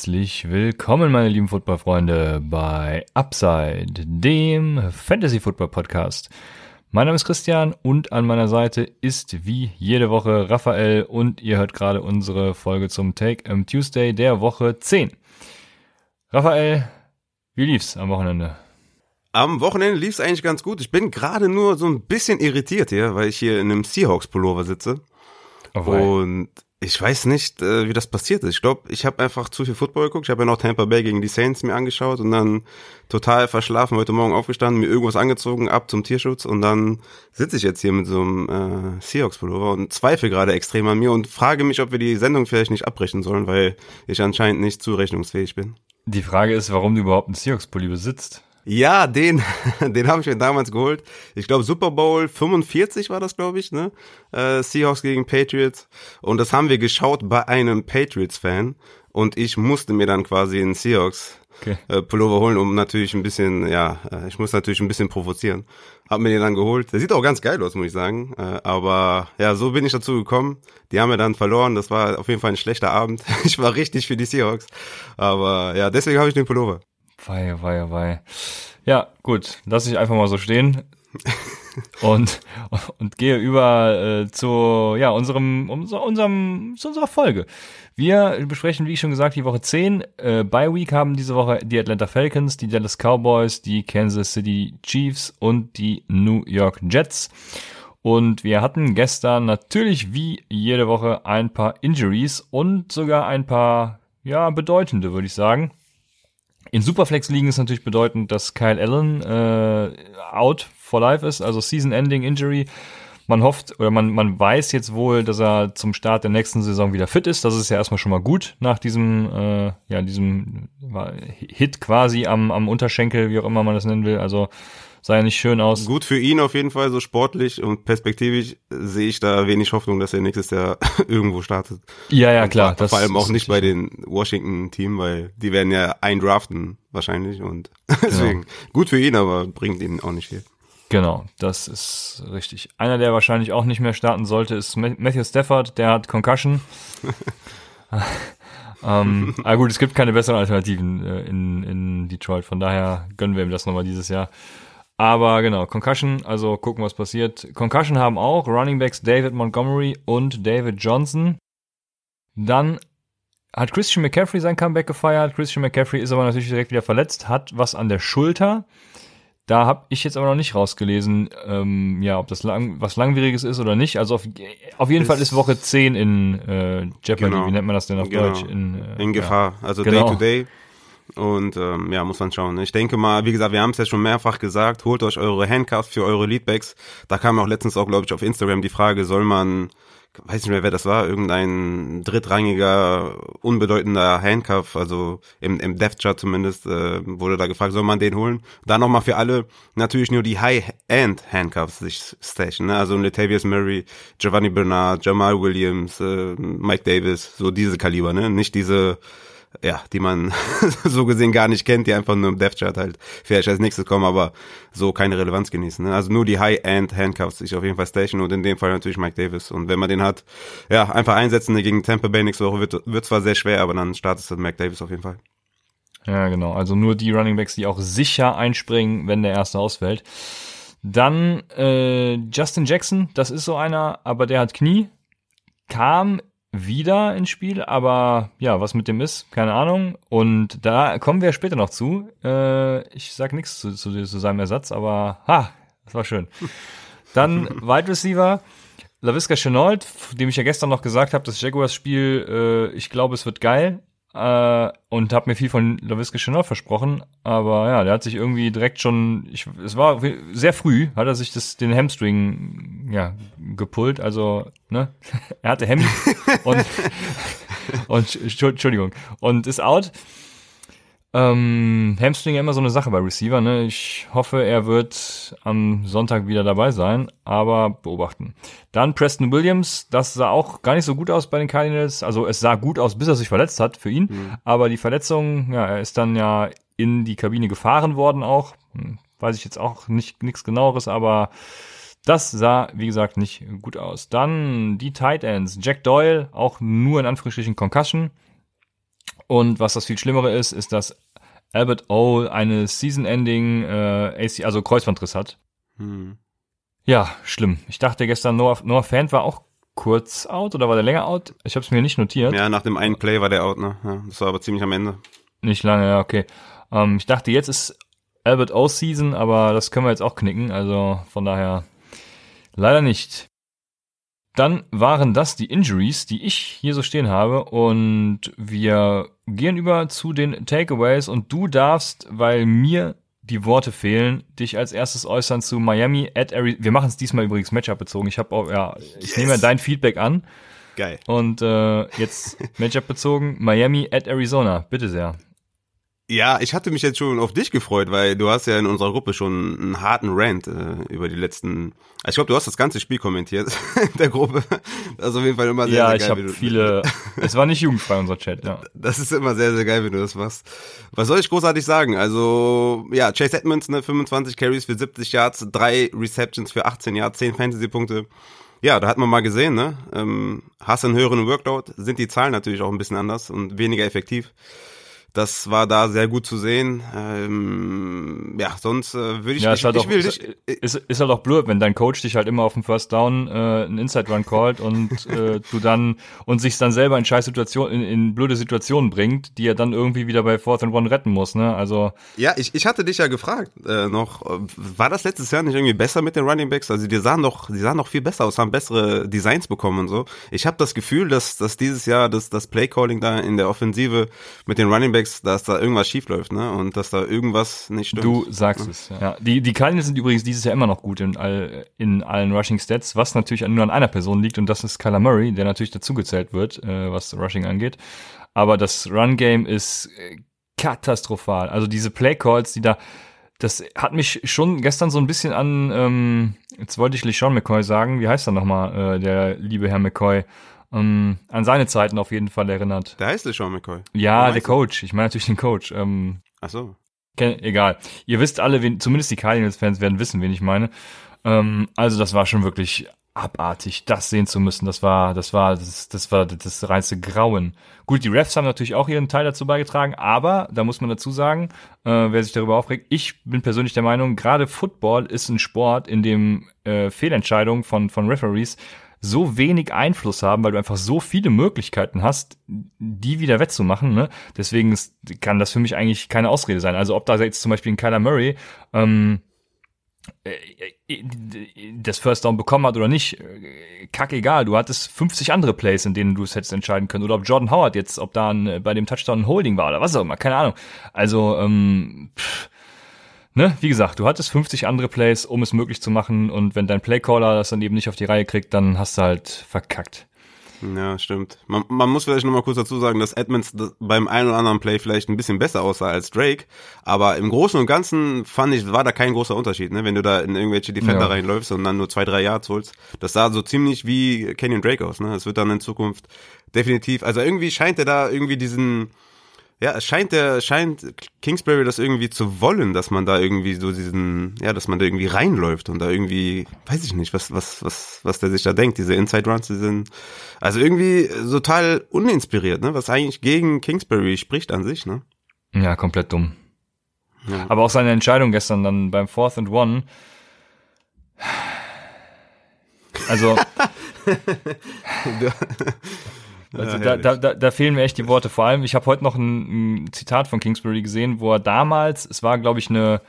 Herzlich willkommen, meine lieben Footballfreunde, bei Upside, dem Fantasy Football Podcast. Mein Name ist Christian und an meiner Seite ist wie jede Woche Raphael und ihr hört gerade unsere Folge zum Take am Tuesday der Woche 10. Raphael, wie lief's am Wochenende? Am Wochenende lief's eigentlich ganz gut. Ich bin gerade nur so ein bisschen irritiert hier, weil ich hier in einem Seahawks Pullover sitze. Oh, und ich weiß nicht, äh, wie das passiert ist. Ich glaube, ich habe einfach zu viel Football geguckt. Ich habe ja noch Tampa Bay gegen die Saints mir angeschaut und dann total verschlafen, heute Morgen aufgestanden, mir irgendwas angezogen, ab zum Tierschutz und dann sitze ich jetzt hier mit so einem äh, Seahawks-Pullover und zweifle gerade extrem an mir und frage mich, ob wir die Sendung vielleicht nicht abbrechen sollen, weil ich anscheinend nicht zurechnungsfähig bin. Die Frage ist, warum du überhaupt einen Seahawks-Pulli besitzt. Ja, den, den habe ich mir damals geholt. Ich glaube Super Bowl 45 war das, glaube ich, ne? Äh, Seahawks gegen Patriots. Und das haben wir geschaut bei einem Patriots-Fan. Und ich musste mir dann quasi einen Seahawks okay. äh, Pullover holen, um natürlich ein bisschen, ja, äh, ich muss natürlich ein bisschen provozieren. Hab mir den dann geholt. Der sieht auch ganz geil aus, muss ich sagen. Äh, aber ja, so bin ich dazu gekommen. Die haben wir dann verloren. Das war auf jeden Fall ein schlechter Abend. Ich war richtig für die Seahawks. Aber ja, deswegen habe ich den Pullover. Wei, wei, wei. Ja, gut, lass ich einfach mal so stehen und, und gehe über äh, zu ja, unserem, unserem, zu unserer Folge. Wir besprechen, wie ich schon gesagt, die Woche 10. Äh, Bye Week haben diese Woche die Atlanta Falcons, die Dallas Cowboys, die Kansas City Chiefs und die New York Jets. Und wir hatten gestern natürlich wie jede Woche ein paar Injuries und sogar ein paar, ja, bedeutende, würde ich sagen. In Superflex-Ligen ist natürlich bedeutend, dass Kyle Allen äh, out for life ist, also Season-Ending Injury. Man hofft oder man, man weiß jetzt wohl, dass er zum Start der nächsten Saison wieder fit ist. Das ist ja erstmal schon mal gut nach diesem, äh, ja, diesem Hit quasi am, am Unterschenkel, wie auch immer man das nennen will. Also sah ja nicht schön aus. Gut für ihn auf jeden Fall, so sportlich und perspektivisch sehe ich da wenig Hoffnung, dass er nächstes Jahr irgendwo startet. Ja, ja, klar. Vor, vor allem auch nicht bei den Washington-Team, weil die werden ja eindraften wahrscheinlich und deswegen genau. gut für ihn, aber bringt ihn auch nicht viel. Genau, das ist richtig. Einer, der wahrscheinlich auch nicht mehr starten sollte, ist Matthew Stafford, der hat Concussion. ähm, aber gut, es gibt keine besseren Alternativen äh, in, in Detroit, von daher gönnen wir ihm das nochmal dieses Jahr. Aber genau, Concussion, also gucken, was passiert. Concussion haben auch Running Backs David Montgomery und David Johnson. Dann hat Christian McCaffrey sein Comeback gefeiert. Christian McCaffrey ist aber natürlich direkt wieder verletzt, hat was an der Schulter. Da habe ich jetzt aber noch nicht rausgelesen, ähm, ja, ob das lang, was Langwieriges ist oder nicht. Also auf, auf jeden ist, Fall ist Woche 10 in äh, Jeopardy, genau, wie nennt man das denn auf genau, Deutsch? In, äh, in Gefahr, ja. also genau. Day to Day. Und ähm, ja, muss man schauen. Ich denke mal, wie gesagt, wir haben es ja schon mehrfach gesagt, holt euch eure Handcuffs für eure Leadbacks. Da kam auch letztens auch, glaube ich, auf Instagram die Frage, soll man, weiß nicht mehr, wer das war, irgendein drittrangiger, unbedeutender Handcuff, also im, im Death Chart zumindest, äh, wurde da gefragt, soll man den holen? Da nochmal für alle natürlich nur die High-End Handcuffs sich stashen, ne? also Latavius Murray, Giovanni Bernard, Jamal Williams, äh, Mike Davis, so diese Kaliber, ne? Nicht diese ja, die man so gesehen gar nicht kennt, die einfach nur im Death Chart halt vielleicht als nächstes kommen, aber so keine Relevanz genießen. Ne? Also nur die High-End Handcuffs sich auf jeden Fall station und in dem Fall natürlich Mike Davis. Und wenn man den hat, ja, einfach einsetzen gegen Tampa Bay nächste Woche wird, wird zwar sehr schwer, aber dann startet es Mike Davis auf jeden Fall. Ja, genau. Also nur die Running Backs, die auch sicher einspringen, wenn der erste ausfällt. Dann äh, Justin Jackson, das ist so einer, aber der hat Knie, kam wieder ins Spiel, aber ja, was mit dem ist, keine Ahnung. Und da kommen wir später noch zu. Äh, ich sag nichts zu, zu, zu, seinem Ersatz, aber ha, das war schön. Dann Wide Receiver. LaVisca Chenault, dem ich ja gestern noch gesagt habe, das Jaguars-Spiel, äh, ich glaube, es wird geil äh, und habe mir viel von LaVisca Chanel versprochen, aber ja, der hat sich irgendwie direkt schon, ich, es war sehr früh, hat er sich das, den Hamstring ja, gepult, also ne, er hatte Hemd und, und Entschuldigung und ist out. Ähm, Hamstring immer so eine Sache bei Receiver, ne? Ich hoffe, er wird am Sonntag wieder dabei sein, aber beobachten. Dann Preston Williams, das sah auch gar nicht so gut aus bei den Cardinals. Also es sah gut aus, bis er sich verletzt hat für ihn. Mhm. Aber die Verletzung, ja, er ist dann ja in die Kabine gefahren worden auch. Hm, weiß ich jetzt auch nicht nichts genaueres, aber das sah, wie gesagt, nicht gut aus. Dann die Tight Ends. Jack Doyle, auch nur in Anführungsstrichen Concussion. Und was das viel Schlimmere ist, ist, dass Albert O eine Season-Ending äh, AC, also Kreuzbandriss hat. Hm. Ja, schlimm. Ich dachte gestern, Noah, Noah Fan war auch kurz out oder war der länger out? Ich habe es mir nicht notiert. Ja, nach dem einen Play war der out, ne? Ja, das war aber ziemlich am Ende. Nicht lange, ja, okay. Ähm, ich dachte, jetzt ist Albert O Season, aber das können wir jetzt auch knicken. Also von daher leider nicht. Dann waren das die Injuries, die ich hier so stehen habe. Und wir gehen über zu den Takeaways. Und du darfst, weil mir die Worte fehlen, dich als erstes äußern zu Miami at Arizona. Wir machen es diesmal übrigens Matchup bezogen. Ich habe auch, ja, ich yes. nehme dein Feedback an. Geil. Und äh, jetzt Matchup bezogen. Miami at Arizona. Bitte sehr. Ja, ich hatte mich jetzt schon auf dich gefreut, weil du hast ja in unserer Gruppe schon einen harten Rant äh, über die letzten. Ich glaube, du hast das ganze Spiel kommentiert in der Gruppe. Das ist auf jeden Fall immer sehr, ja, sehr geil. Ja, ich habe viele. es war nicht jugendfrei unser Chat. Ja. Das ist immer sehr, sehr geil, wenn du das machst. Was soll ich großartig sagen? Also ja, Chase Edmonds, ne, 25 Carries für 70 Yards, drei Receptions für 18 Yards, 10 Fantasy-Punkte. Ja, da hat man mal gesehen, ne? Ähm, hast einen höheren Workload, sind die Zahlen natürlich auch ein bisschen anders und weniger effektiv. Das war da sehr gut zu sehen. Ähm, ja, sonst äh, würde ich, ja, ich, halt ich auch, will ist, ist, ist halt auch blöd, wenn dein Coach dich halt immer auf dem First Down äh, einen Inside Run callt und äh, du dann und sich dann selber in scheiß Situationen, in, in blöde Situationen bringt, die er dann irgendwie wieder bei Fourth and One retten muss, ne? Also ja, ich, ich hatte dich ja gefragt äh, noch, war das letztes Jahr nicht irgendwie besser mit den Running Backs? Also die sahen doch, die sahen doch viel besser aus, haben bessere Designs bekommen und so. Ich habe das Gefühl, dass dass dieses Jahr das das Play Calling da in der Offensive mit den Running Backs Quarterbacks, dass da irgendwas schief läuft, ne? Und dass da irgendwas nicht stimmt. Du sagst ja. es, ja. ja. Die, die Cardinals sind übrigens dieses Jahr immer noch gut in, all, in allen Rushing Stats, was natürlich nur an einer Person liegt und das ist Kyler Murray, der natürlich dazugezählt wird, äh, was Rushing angeht. Aber das Run Game ist äh, katastrophal. Also diese Play Calls, die da, das hat mich schon gestern so ein bisschen an, ähm, jetzt wollte ich LeSean McCoy sagen, wie heißt er nochmal, äh, der liebe Herr McCoy? Ähm, an seine Zeiten auf jeden Fall erinnert. Der heißt Sean McCoy. Ja, der Coach. Ich meine natürlich den Coach. Ähm, Ach so. Egal. Ihr wisst alle, wen, zumindest die Cardinals-Fans werden wissen, wen ich meine. Ähm, also das war schon wirklich abartig, das sehen zu müssen. Das war, das war, das, das war das reinste Grauen. Gut, die Refs haben natürlich auch ihren Teil dazu beigetragen, aber da muss man dazu sagen, äh, wer sich darüber aufregt, ich bin persönlich der Meinung, gerade Football ist ein Sport, in dem äh, Fehlentscheidungen von, von Referees so wenig Einfluss haben, weil du einfach so viele Möglichkeiten hast, die wieder wettzumachen. Ne? Deswegen ist, kann das für mich eigentlich keine Ausrede sein. Also ob da jetzt zum Beispiel ein Kyler Murray ähm, äh, äh, das First Down bekommen hat oder nicht, äh, kack egal. Du hattest 50 andere Plays, in denen du es hättest entscheiden können. Oder ob Jordan Howard jetzt, ob da ein, bei dem Touchdown ein Holding war oder was auch immer, keine Ahnung. Also, ähm, pff, ne, wie gesagt, du hattest 50 andere Plays, um es möglich zu machen und wenn dein Playcaller das dann eben nicht auf die Reihe kriegt, dann hast du halt verkackt. Ja, stimmt. Man, man muss vielleicht nochmal kurz dazu sagen, dass Edmonds beim einen oder anderen Play vielleicht ein bisschen besser aussah als Drake, aber im Großen und Ganzen fand ich, war da kein großer Unterschied, ne? wenn du da in irgendwelche Defender ja. reinläufst und dann nur zwei, drei Yards holst. Das sah so ziemlich wie Kenyon Drake aus. Ne? Es wird dann in Zukunft definitiv, also irgendwie scheint er da irgendwie diesen ja, es scheint der, scheint Kingsbury das irgendwie zu wollen, dass man da irgendwie so diesen, ja, dass man da irgendwie reinläuft und da irgendwie, weiß ich nicht, was, was, was, was der sich da denkt. Diese Inside Runs, die sind, also irgendwie total uninspiriert, ne, was eigentlich gegen Kingsbury spricht an sich, ne. Ja, komplett dumm. Ja. Aber auch seine Entscheidung gestern dann beim Fourth and One. Also. Also ja, da, da, da fehlen mir echt die Worte. Vor allem, ich habe heute noch ein, ein, Zitat von Kingsbury gesehen, wo er damals, es war, glaube ich, eine,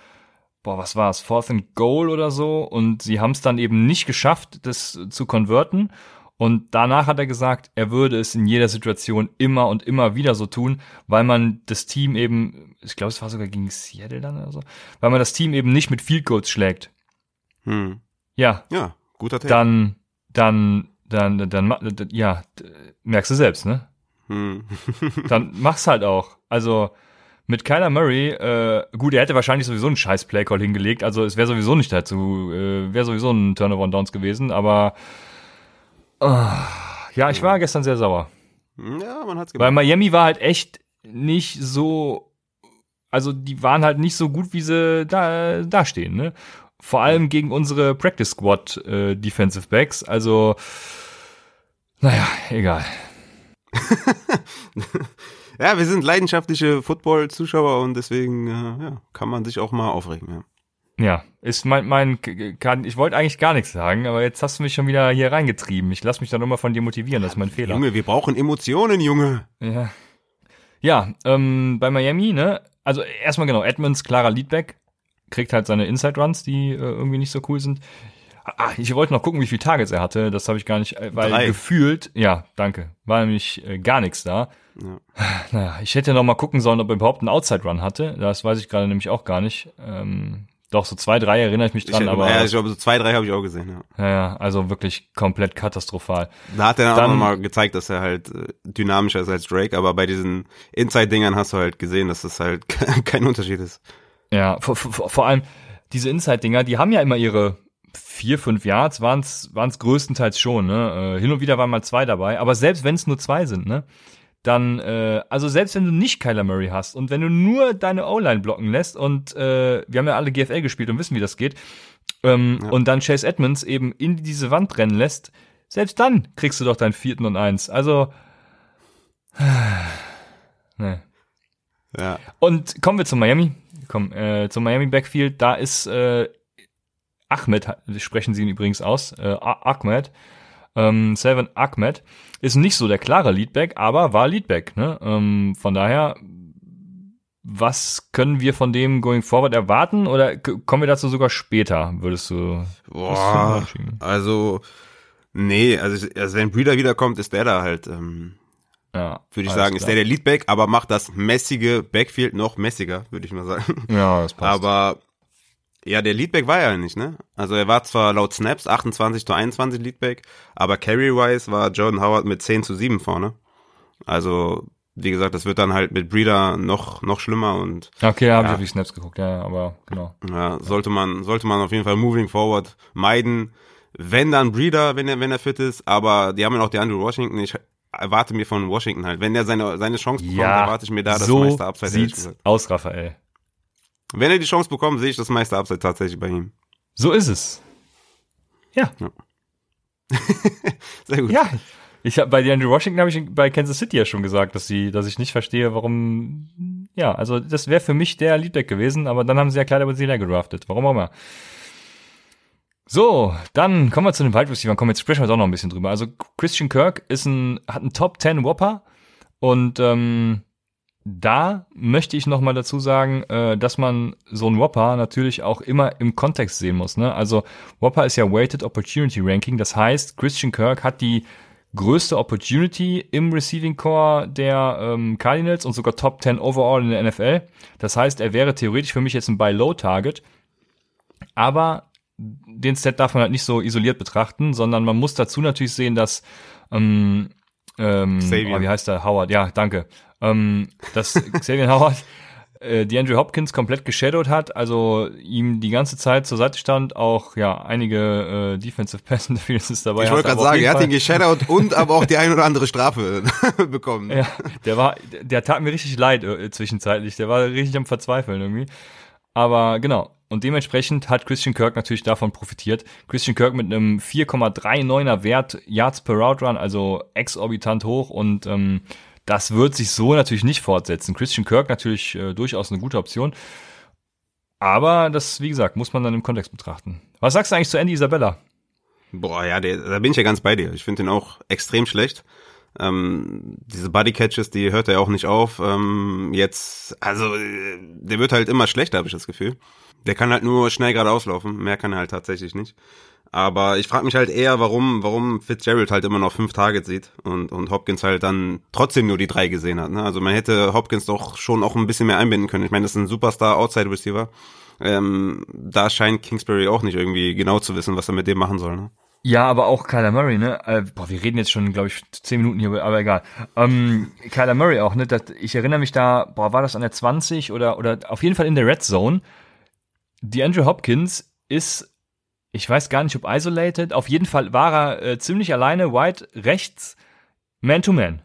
boah, was war es, Fourth and Goal oder so, und sie haben es dann eben nicht geschafft, das zu konverten. Und danach hat er gesagt, er würde es in jeder Situation immer und immer wieder so tun, weil man das Team eben, ich glaube, es war sogar gegen Seattle dann oder so, weil man das Team eben nicht mit Field Goals schlägt. Hm. Ja. Ja, guter Take. Dann, dann dann, dann, ja, merkst du selbst, ne? Hm. dann mach's halt auch. Also mit Kyler Murray, äh, gut, er hätte wahrscheinlich sowieso einen scheiß Playcall hingelegt, also es wäre sowieso nicht dazu, äh, wäre sowieso ein Turnover on Downs gewesen, aber uh, ja, ich war gestern sehr sauer. Ja, man hat's gemacht. Weil Miami war halt echt nicht so, also die waren halt nicht so gut, wie sie da, da stehen, ne? Vor allem gegen unsere Practice Squad äh, Defensive Backs, also naja, egal. ja, wir sind leidenschaftliche Football-Zuschauer und deswegen äh, ja, kann man sich auch mal aufregen. Ja. Ja, ist mein, mein, kann, ich wollte eigentlich gar nichts sagen, aber jetzt hast du mich schon wieder hier reingetrieben. Ich lasse mich dann immer von dir motivieren, das ist mein Fehler. Junge, wir brauchen Emotionen, Junge. Ja. Ja, ähm, bei Miami, ne, also erstmal genau, Edmonds, klarer Leadback, kriegt halt seine Inside Runs, die äh, irgendwie nicht so cool sind. Ah, ich wollte noch gucken, wie viele Targets er hatte. Das habe ich gar nicht, äh, weil Drei. gefühlt, ja, danke, war nämlich äh, gar nichts da. Ja. Naja, ich hätte noch mal gucken sollen, ob er überhaupt einen Outside Run hatte. Das weiß ich gerade nämlich auch gar nicht. Ähm, doch, so zwei, drei erinnere ich mich dran, ich, aber. Ja, ich glaube, so zwei, drei habe ich auch gesehen, ja. Ja, also wirklich komplett katastrophal. Da hat er dann, dann auch nochmal gezeigt, dass er halt äh, dynamischer ist als Drake, aber bei diesen Inside-Dingern hast du halt gesehen, dass das halt kein Unterschied ist. Ja, vor, vor, vor allem diese Inside-Dinger, die haben ja immer ihre vier, fünf Yards, waren es größtenteils schon, ne? Äh, hin und wieder waren mal zwei dabei, aber selbst wenn es nur zwei sind, ne? dann, äh, also selbst wenn du nicht Kyler Murray hast und wenn du nur deine O-Line blocken lässt und äh, wir haben ja alle GFL gespielt und wissen, wie das geht, ähm, ja. und dann Chase Edmonds eben in diese Wand rennen lässt, selbst dann kriegst du doch deinen vierten und eins. Also, ne. Ja. Und kommen wir zu Miami. Komm, äh, zum Miami Backfield. Da ist äh, Ahmed, sprechen sie ihn übrigens aus, äh, Ahmed, ähm, Seven Ahmed ist nicht so der klare Leadback, aber war Leadback. Ne? Ähm, von daher, was können wir von dem going forward erwarten oder kommen wir dazu sogar später, würdest du? Boah, also nee, also, also wenn Breeder wiederkommt, ist der da halt. Ähm, ja, würde ich sagen, klar. ist der der Leadback, aber macht das messige Backfield noch messiger, würde ich mal sagen. Ja, das passt. Aber ja, der Leadback war ja nicht, ne? Also er war zwar laut Snaps 28 zu 21 Leadback, aber Carry-wise war Jordan Howard mit 10 zu 7 vorne. Also, wie gesagt, das wird dann halt mit Breeder noch, noch schlimmer und. Okay, ja, habe ich auf die Snaps geguckt, ja, aber genau. Ja, sollte man, sollte man auf jeden Fall moving forward meiden. Wenn dann Breeder, wenn er, wenn er fit ist, aber die haben ja noch die Andrew Washington. Ich erwarte mir von Washington halt. Wenn er seine, seine Chance bekommt, ja, erwarte ich mir da das so meiste Upside. Sieht's aus, Raphael. Wenn er die Chance bekommt, sehe ich das meiste Upside tatsächlich bei ihm. So ist es. Ja. ja. Sehr gut. Ja. Ich habe bei Andrew Washington habe ich bei Kansas City ja schon gesagt, dass sie, dass ich nicht verstehe, warum. Ja, also das wäre für mich der Leadback gewesen, aber dann haben sie ja Kleider über sie gedraftet. Warum auch immer. So, dann kommen wir zu den Wide Receivers. Komm, jetzt sprechen wir auch noch ein bisschen drüber. Also Christian Kirk ist ein, hat einen Top 10 Whopper und ähm, da möchte ich noch mal dazu sagen, äh, dass man so ein Whopper natürlich auch immer im Kontext sehen muss. Ne? Also Whopper ist ja Weighted Opportunity Ranking. Das heißt, Christian Kirk hat die größte Opportunity im Receiving Core der ähm, Cardinals und sogar Top 10 overall in der NFL. Das heißt, er wäre theoretisch für mich jetzt ein Buy-Low-Target. Aber den Set darf man halt nicht so isoliert betrachten, sondern man muss dazu natürlich sehen, dass ähm, ähm, oh, wie heißt der? Howard, ja, danke ähm, dass Xavier Howard äh, die Andrew Hopkins komplett geshadowed hat, also ihm die ganze Zeit zur Seite stand, auch ja einige äh, Defensive Pass Interferences dabei. Ich wollte gerade sagen, er hat ihn geshadowed und aber auch die ein oder andere Strafe bekommen. Ja, der war, der tat mir richtig leid äh, zwischenzeitlich. Der war richtig am Verzweifeln irgendwie. Aber genau. Und dementsprechend hat Christian Kirk natürlich davon profitiert. Christian Kirk mit einem 4,39er Wert Yards per Route Run, also exorbitant hoch und ähm, das wird sich so natürlich nicht fortsetzen. Christian Kirk natürlich äh, durchaus eine gute Option. Aber das, wie gesagt, muss man dann im Kontext betrachten. Was sagst du eigentlich zu Andy Isabella? Boah, ja, der, da bin ich ja ganz bei dir. Ich finde den auch extrem schlecht. Ähm, diese Bodycatches, die hört er ja auch nicht auf. Ähm, jetzt, also, äh, der wird halt immer schlechter, habe ich das Gefühl. Der kann halt nur schnell geradeaus laufen. Mehr kann er halt tatsächlich nicht. Aber ich frage mich halt eher, warum, warum Fitzgerald halt immer noch fünf Targets sieht und, und Hopkins halt dann trotzdem nur die drei gesehen hat. Ne? Also man hätte Hopkins doch schon auch ein bisschen mehr einbinden können. Ich meine, das ist ein Superstar Outside Receiver. Ähm, da scheint Kingsbury auch nicht irgendwie genau zu wissen, was er mit dem machen soll. Ne? Ja, aber auch Kyler Murray, ne? Äh, boah, wir reden jetzt schon, glaube ich, zehn Minuten hier, aber egal. Ähm, Kyler Murray auch, ne? Das, ich erinnere mich da, boah, war das an der 20 oder, oder auf jeden Fall in der Red Zone. Die Andrew Hopkins ist, ich weiß gar nicht, ob isolated, auf jeden Fall war er äh, ziemlich alleine, wide rechts, man to man.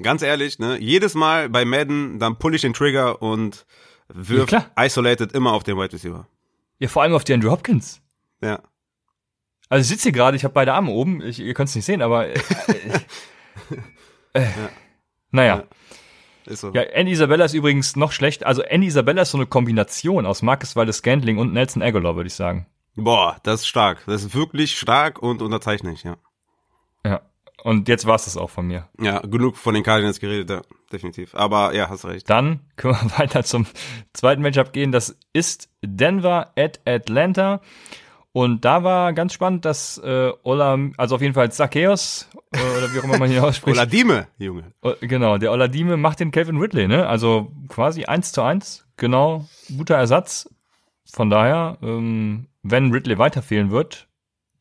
Ganz ehrlich, ne? Jedes Mal bei Madden, dann pull ich den Trigger und wirf ja, isolated immer auf den Wide Receiver. Ja, vor allem auf die Andrew Hopkins. Ja. Also ich sitze hier gerade, ich habe beide Arme oben, ich, ihr könnt es nicht sehen, aber äh, äh, ja. naja. Ja. Ist so. Ja, Andy Isabella ist übrigens noch schlecht. Also Andy Isabella ist so eine Kombination aus Marcus Waldes Scantling und Nelson Aguilar, würde ich sagen. Boah, das ist stark. Das ist wirklich stark und unterzeichnet, ja. Ja. Und jetzt war es das auch von mir. Ja, genug von den Cardinals geredet, ja, definitiv. Aber ja, hast recht. Dann können wir weiter zum zweiten Matchup gehen. Das ist Denver at Atlanta. Und da war ganz spannend, dass äh, Ola, also auf jeden Fall Zacchaeus, äh, oder wie auch immer man hier ausspricht. Oladime, Junge. Genau, der Oladime macht den Kevin Ridley, ne? Also quasi eins zu eins, genau, guter Ersatz. Von daher, ähm, wenn Ridley weiter fehlen wird,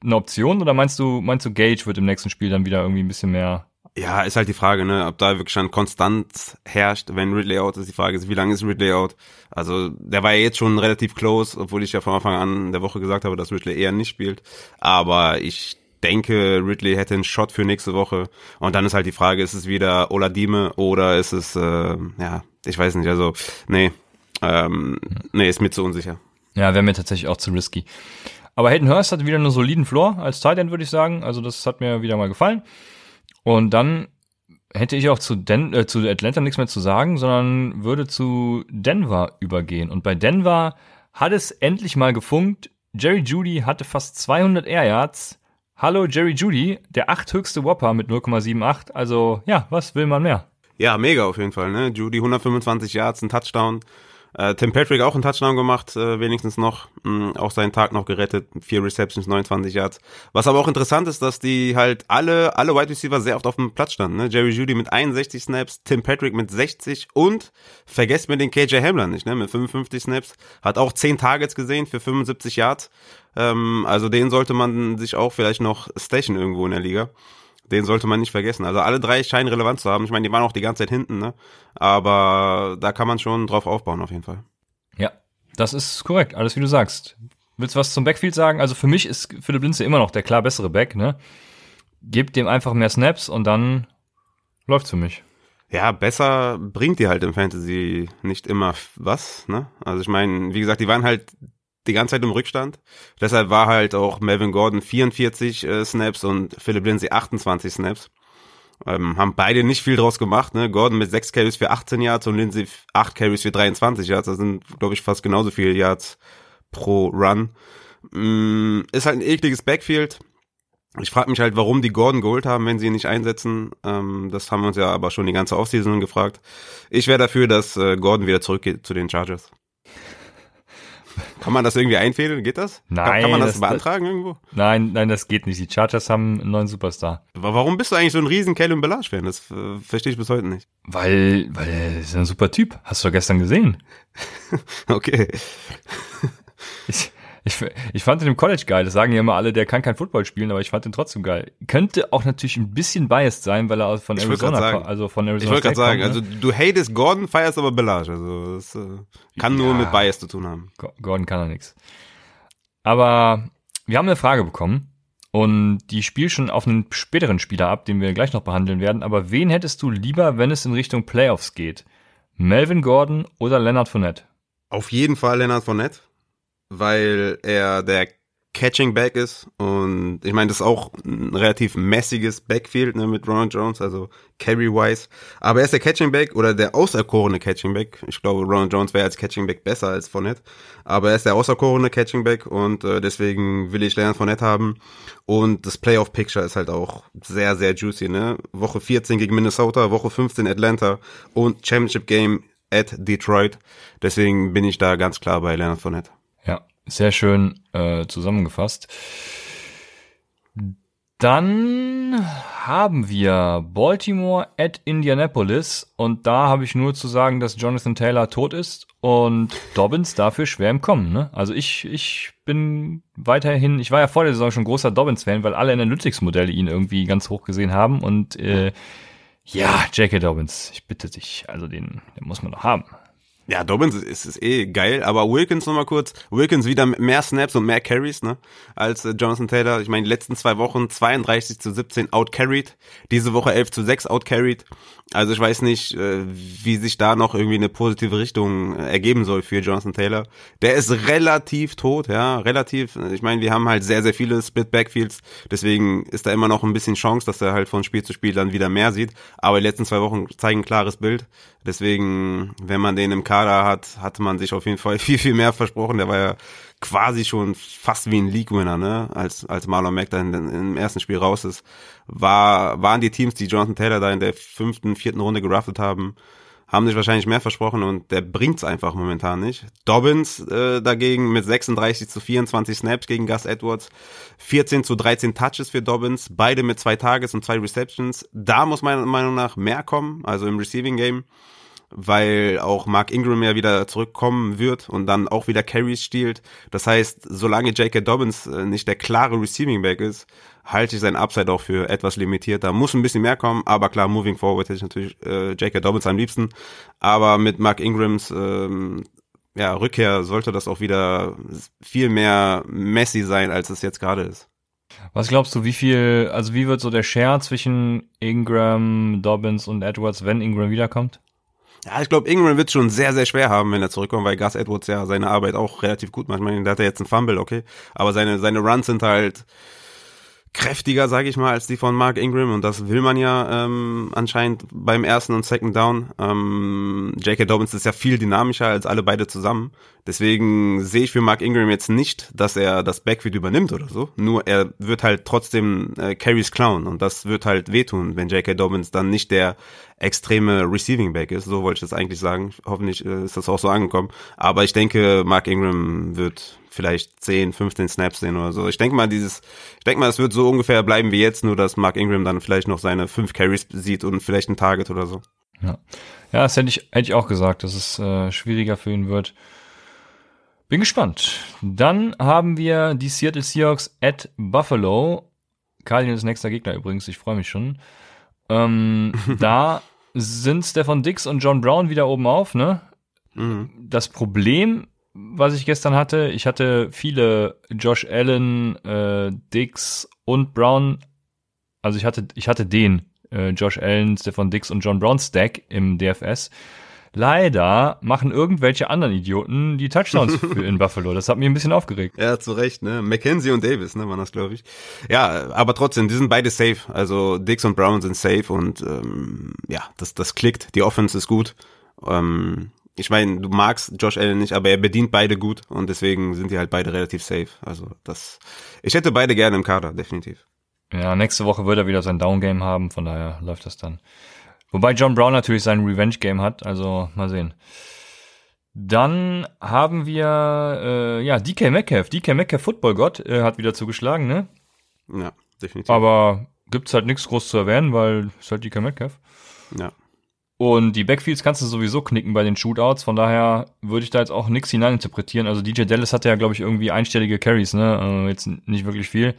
eine Option oder meinst du, meinst du Gage wird im nächsten Spiel dann wieder irgendwie ein bisschen mehr ja, ist halt die Frage, ne, ob da wirklich schon Konstanz herrscht, wenn Ridley out ist. Die Frage ist, wie lange ist Ridley out? Also, der war ja jetzt schon relativ close, obwohl ich ja von Anfang an der Woche gesagt habe, dass Ridley eher nicht spielt. Aber ich denke, Ridley hätte einen Shot für nächste Woche. Und dann ist halt die Frage, ist es wieder Oladime oder ist es, äh, ja, ich weiß nicht, also, nee, ähm, nee, ist mir zu unsicher. Ja, wäre mir tatsächlich auch zu risky. Aber Hayden Hurst hat wieder einen soliden Floor als Tight End, würde ich sagen. Also das hat mir wieder mal gefallen. Und dann hätte ich auch zu, Den äh, zu Atlanta nichts mehr zu sagen, sondern würde zu Denver übergehen. Und bei Denver hat es endlich mal gefunkt. Jerry Judy hatte fast 200 Air Yards. Hallo Jerry Judy, der achthöchste Whopper mit 0,78. Also ja, was will man mehr? Ja, mega auf jeden Fall. Ne? Judy 125 Yards, ein Touchdown. Äh, Tim Patrick auch einen Touchdown gemacht, äh, wenigstens noch. Mh, mm, auch seinen Tag noch gerettet. Vier Receptions, 29 Yards. Was aber auch interessant ist, dass die halt alle, alle Wide Receiver sehr oft auf dem Platz standen. Ne? Jerry Judy mit 61 Snaps, Tim Patrick mit 60 und vergesst mir den KJ Hamler nicht, ne? mit 55 Snaps. Hat auch 10 Targets gesehen für 75 Yards. Ähm, also den sollte man sich auch vielleicht noch stachen irgendwo in der Liga. Den sollte man nicht vergessen. Also alle drei scheinen relevant zu haben. Ich meine, die waren auch die ganze Zeit hinten, ne? Aber da kann man schon drauf aufbauen, auf jeden Fall. Ja, das ist korrekt. Alles wie du sagst. Willst du was zum Backfield sagen? Also für mich ist Philipp Linze immer noch der klar bessere Back, ne? Gebt dem einfach mehr Snaps und dann läuft's für mich. Ja, besser bringt die halt im Fantasy nicht immer was, ne? Also ich meine, wie gesagt, die waren halt die ganze Zeit im Rückstand. Deshalb war halt auch Melvin Gordon 44 äh, Snaps und Philip Lindsay 28 Snaps. Ähm, haben beide nicht viel draus gemacht, ne? Gordon mit 6 Carries für 18 Yards und Lindsay 8 Carries für 23 Yards. Das sind, glaube ich, fast genauso viele Yards pro Run. Mm, ist halt ein ekliges Backfield. Ich frage mich halt, warum die Gordon geholt haben, wenn sie ihn nicht einsetzen. Ähm, das haben wir uns ja aber schon die ganze Offseason gefragt. Ich wäre dafür, dass äh, Gordon wieder zurückgeht zu den Chargers. Kann man das irgendwie einfädeln? Geht das? Nein. Kann, kann man das, das beantragen irgendwo? Nein, nein, das geht nicht. Die Chargers haben einen neuen Superstar. Warum bist du eigentlich so ein riesen Callum Belage-Fan? Das äh, verstehe ich bis heute nicht. Weil, weil er ist ein super Typ. Hast du gestern gesehen. okay. Ich, ich, ich fand ihn im College geil. Das sagen ja immer alle, der kann kein Football spielen, aber ich fand ihn trotzdem geil. Könnte auch natürlich ein bisschen biased sein, weil er von Arizona, sagen, also von Arizona Ich wollte gerade sagen, kommt, ne? also du hatest Gordon, feierst aber Belage. Also das äh, kann ja, nur mit Bias zu tun haben. Gordon kann er nichts. Aber wir haben eine Frage bekommen und die spielt schon auf einen späteren Spieler ab, den wir gleich noch behandeln werden. Aber wen hättest du lieber, wenn es in Richtung Playoffs geht? Melvin Gordon oder Leonard Fournette? Auf jeden Fall Leonard Fournette weil er der Catching Back ist und ich meine, das ist auch ein relativ mäßiges Backfield ne, mit Ronald Jones, also Carry-wise. Aber er ist der Catching Back oder der auserkorene Catching Back. Ich glaube, Ronald Jones wäre als Catching Back besser als Fournette. Aber er ist der auserkorene Catching Back und äh, deswegen will ich Leonard Fournette haben. Und das Playoff-Picture ist halt auch sehr, sehr juicy. Ne? Woche 14 gegen Minnesota, Woche 15 Atlanta und Championship Game at Detroit. Deswegen bin ich da ganz klar bei Leonard Fournette. Ja, sehr schön äh, zusammengefasst. Dann haben wir Baltimore at Indianapolis und da habe ich nur zu sagen, dass Jonathan Taylor tot ist und Dobbins dafür schwer im Kommen. Ne? Also ich, ich bin weiterhin, ich war ja vor der Saison schon großer Dobbins-Fan, weil alle Analytics-Modelle ihn irgendwie ganz hoch gesehen haben und äh, ja, J.K. Dobbins, ich bitte dich, also den, den muss man doch haben. Ja, Dobbins ist, ist eh geil, aber Wilkins nochmal kurz. Wilkins wieder mehr Snaps und mehr Carries, ne, als äh, Jonathan Taylor. Ich meine, die letzten zwei Wochen 32 zu 17 outcarried. Diese Woche 11 zu 6 outcarried. Also ich weiß nicht, äh, wie sich da noch irgendwie eine positive Richtung äh, ergeben soll für Jonathan Taylor. Der ist relativ tot, ja, relativ. Ich meine, wir haben halt sehr, sehr viele Split Backfields, deswegen ist da immer noch ein bisschen Chance, dass er halt von Spiel zu Spiel dann wieder mehr sieht. Aber die letzten zwei Wochen zeigen ein klares Bild. Deswegen, wenn man den im Kader hat, hatte man sich auf jeden Fall viel, viel mehr versprochen. Der war ja quasi schon fast wie ein League-Winner, ne? Als, als Marlon Mack dann im ersten Spiel raus ist. War, waren die Teams, die Jonathan Taylor da in der fünften, vierten Runde geraftet haben, haben sich wahrscheinlich mehr versprochen und der bringt's einfach momentan nicht. Dobbins äh, dagegen mit 36 zu 24 Snaps gegen Gus Edwards, 14 zu 13 Touches für Dobbins, beide mit zwei Tages und zwei Receptions. Da muss meiner Meinung nach mehr kommen, also im Receiving Game weil auch Mark Ingram ja wieder zurückkommen wird und dann auch wieder Carries stiehlt. Das heißt, solange J.K. Dobbins äh, nicht der klare Receiving Back ist, halte ich sein Upside auch für etwas limitiert. Da muss ein bisschen mehr kommen, aber klar, moving forward hätte ich natürlich äh, J.K. Dobbins am liebsten. Aber mit Mark Ingrams ähm, ja, Rückkehr sollte das auch wieder viel mehr messy sein, als es jetzt gerade ist. Was glaubst du, wie viel, also wie wird so der Share zwischen Ingram, Dobbins und Edwards, wenn Ingram wiederkommt? Ja, ich glaube, Ingram wird schon sehr, sehr schwer haben, wenn er zurückkommt, weil Gus Edwards ja seine Arbeit auch relativ gut macht. Ich meine, der hat ja jetzt einen Fumble, okay. Aber seine, seine Runs sind halt kräftiger, sage ich mal, als die von Mark Ingram und das will man ja ähm, anscheinend beim ersten und Second Down. Ähm, J.K. Dobbins ist ja viel dynamischer als alle beide zusammen. Deswegen sehe ich für Mark Ingram jetzt nicht, dass er das Backfield übernimmt oder so. Nur er wird halt trotzdem äh, Carries klauen und das wird halt wehtun, wenn J.K. Dobbins dann nicht der extreme Receiving Back ist. So wollte ich das eigentlich sagen. Hoffentlich äh, ist das auch so angekommen. Aber ich denke, Mark Ingram wird vielleicht 10, 15 Snaps sehen oder so. Ich denke mal, dieses, ich denke mal, es wird so ungefähr bleiben wie jetzt, nur dass Mark Ingram dann vielleicht noch seine fünf Carries sieht und vielleicht ein Target oder so. Ja, ja das hätte ich, hätte ich auch gesagt, dass es äh, schwieriger für ihn wird. Bin gespannt. Dann haben wir die Seattle Seahawks at Buffalo. Cardinals nächster Gegner übrigens, ich freue mich schon. Ähm, da sind Stefan Dix und John Brown wieder oben auf, ne? Mhm. Das Problem was ich gestern hatte. Ich hatte viele Josh Allen, äh, Dix und Brown. Also ich hatte, ich hatte den äh, Josh Allen, Stefan Dix und John Brown Stack im DFS. Leider machen irgendwelche anderen Idioten die Touchdowns für in Buffalo. Das hat mich ein bisschen aufgeregt. Ja, zu Recht, ne? Mackenzie und Davis, ne, waren das, glaube ich. Ja, aber trotzdem, die sind beide safe. Also Dix und Brown sind safe und ähm, ja, das, das klickt. Die Offense ist gut. Ähm, ich meine, du magst Josh Allen nicht, aber er bedient beide gut und deswegen sind die halt beide relativ safe. Also das, ich hätte beide gerne im Kader, definitiv. Ja, nächste Woche wird er wieder sein Down-Game haben, von daher läuft das dann. Wobei John Brown natürlich sein Revenge-Game hat, also mal sehen. Dann haben wir, äh, ja, DK Metcalf. DK Metcalf, Football-Gott, äh, hat wieder zugeschlagen, ne? Ja, definitiv. Aber gibt's halt nichts groß zu erwähnen, weil es halt DK Metcalf. Ja. Und die Backfields kannst du sowieso knicken bei den Shootouts, von daher würde ich da jetzt auch nichts hineininterpretieren. Also DJ Dallas hatte ja, glaube ich, irgendwie einstellige Carries, ne? Also jetzt nicht wirklich viel.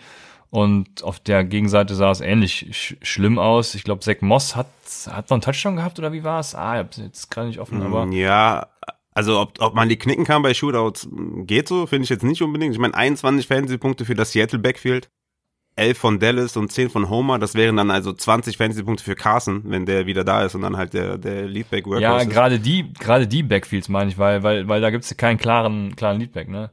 Und auf der Gegenseite sah es ähnlich sch schlimm aus. Ich glaube, Zach Moss hat, hat noch einen Touchdown gehabt oder wie war es? Ah, ich hab's jetzt gerade nicht offen, aber. Ja, also ob, ob man die knicken kann bei Shootouts, geht so, finde ich jetzt nicht unbedingt. Ich meine, 21 Fantasy-Punkte für das Seattle Backfield. 11 von Dallas und 10 von Homer. Das wären dann also 20 Fantasy-Punkte für Carson, wenn der wieder da ist und dann halt der, der Leadback Workhorse Ja, gerade die, gerade die Backfields meine ich, weil, weil, weil da gibt's keinen klaren, klaren Leadback, ne?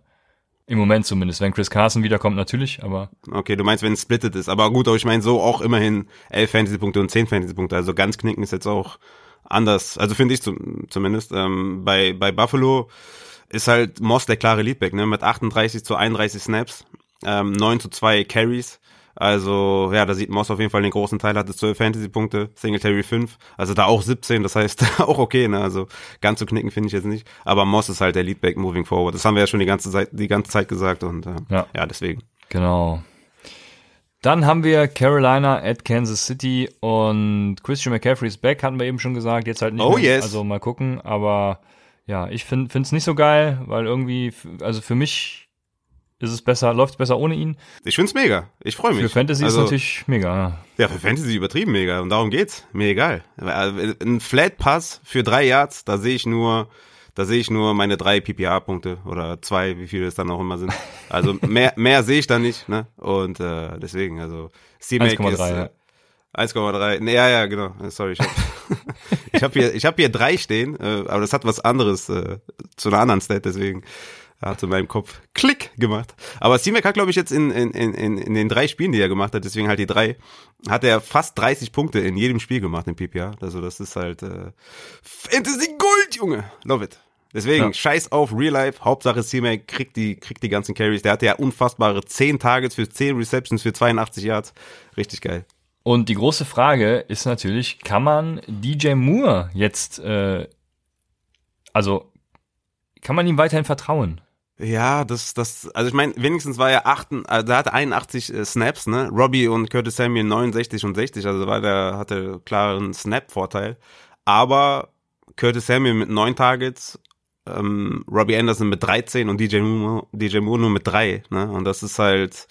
Im Moment zumindest. Wenn Chris Carson wiederkommt, natürlich, aber. Okay, du meinst, wenn es splittet ist. Aber gut, aber ich meine so auch immerhin 11 Fantasy-Punkte und 10 Fantasy-Punkte. Also ganz knicken ist jetzt auch anders. Also finde ich zum, zumindest. Ähm, bei, bei Buffalo ist halt Moss der klare Leadback, ne? Mit 38 zu 31 Snaps, ähm, 9 zu 2 Carries. Also, ja, da sieht Moss auf jeden Fall den großen Teil, hatte 12 Fantasy-Punkte, Singletary 5, also da auch 17, das heißt auch okay, ne? Also ganz zu knicken finde ich jetzt nicht. Aber Moss ist halt der Leadback moving forward. Das haben wir ja schon die ganze Zeit, die ganze Zeit gesagt und äh, ja. ja, deswegen. Genau. Dann haben wir Carolina at Kansas City und Christian McCaffrey ist back, hatten wir eben schon gesagt, jetzt halt nicht oh, mehr. Yes. Also mal gucken, aber ja, ich finde es nicht so geil, weil irgendwie, also für mich ist es besser, läuft es besser ohne ihn. Ich find's mega. Ich freue mich. Für Fantasy also, ist natürlich mega. Ja. ja, für Fantasy übertrieben mega und darum geht's. Mir egal. Ein Flat Pass für drei Yards, da sehe ich nur da sehe ich nur meine drei PPA-Punkte oder zwei, wie viele es dann auch immer sind. Also mehr, mehr sehe ich da nicht, ne? Und äh, deswegen, also C-Mac ist äh, 1,3. Nee, ja, ja, genau. Sorry, ich habe ich hab hier, ich hab hier drei stehen, äh, aber das hat was anderes äh, zu einer anderen Stat, deswegen hat in meinem Kopf Klick gemacht. Aber C-Mac hat, glaube ich, jetzt in, in, in, in den drei Spielen, die er gemacht hat, deswegen halt die drei, hat er fast 30 Punkte in jedem Spiel gemacht im PPA. Also das ist halt äh, Fantasy Gold, Junge. Love it. Deswegen, ja. scheiß auf Real Life. Hauptsache C-Mac kriegt die, kriegt die ganzen Carries. Der hatte ja unfassbare 10 Targets für 10 Receptions für 82 Yards. Richtig geil. Und die große Frage ist natürlich, kann man DJ Moore jetzt, äh, also kann man ihm weiterhin vertrauen? Ja, das, das, also ich meine, wenigstens war er achten, also er hatte 81 äh, Snaps, ne? Robbie und Curtis Samuel 69 und 60, also war der, hatte klaren Snap-Vorteil. Aber Curtis Samuel mit neun Targets ähm, Robbie Anderson mit 13 und DJ Moore, DJ Moore nur mit drei. Ne? Und das ist halt,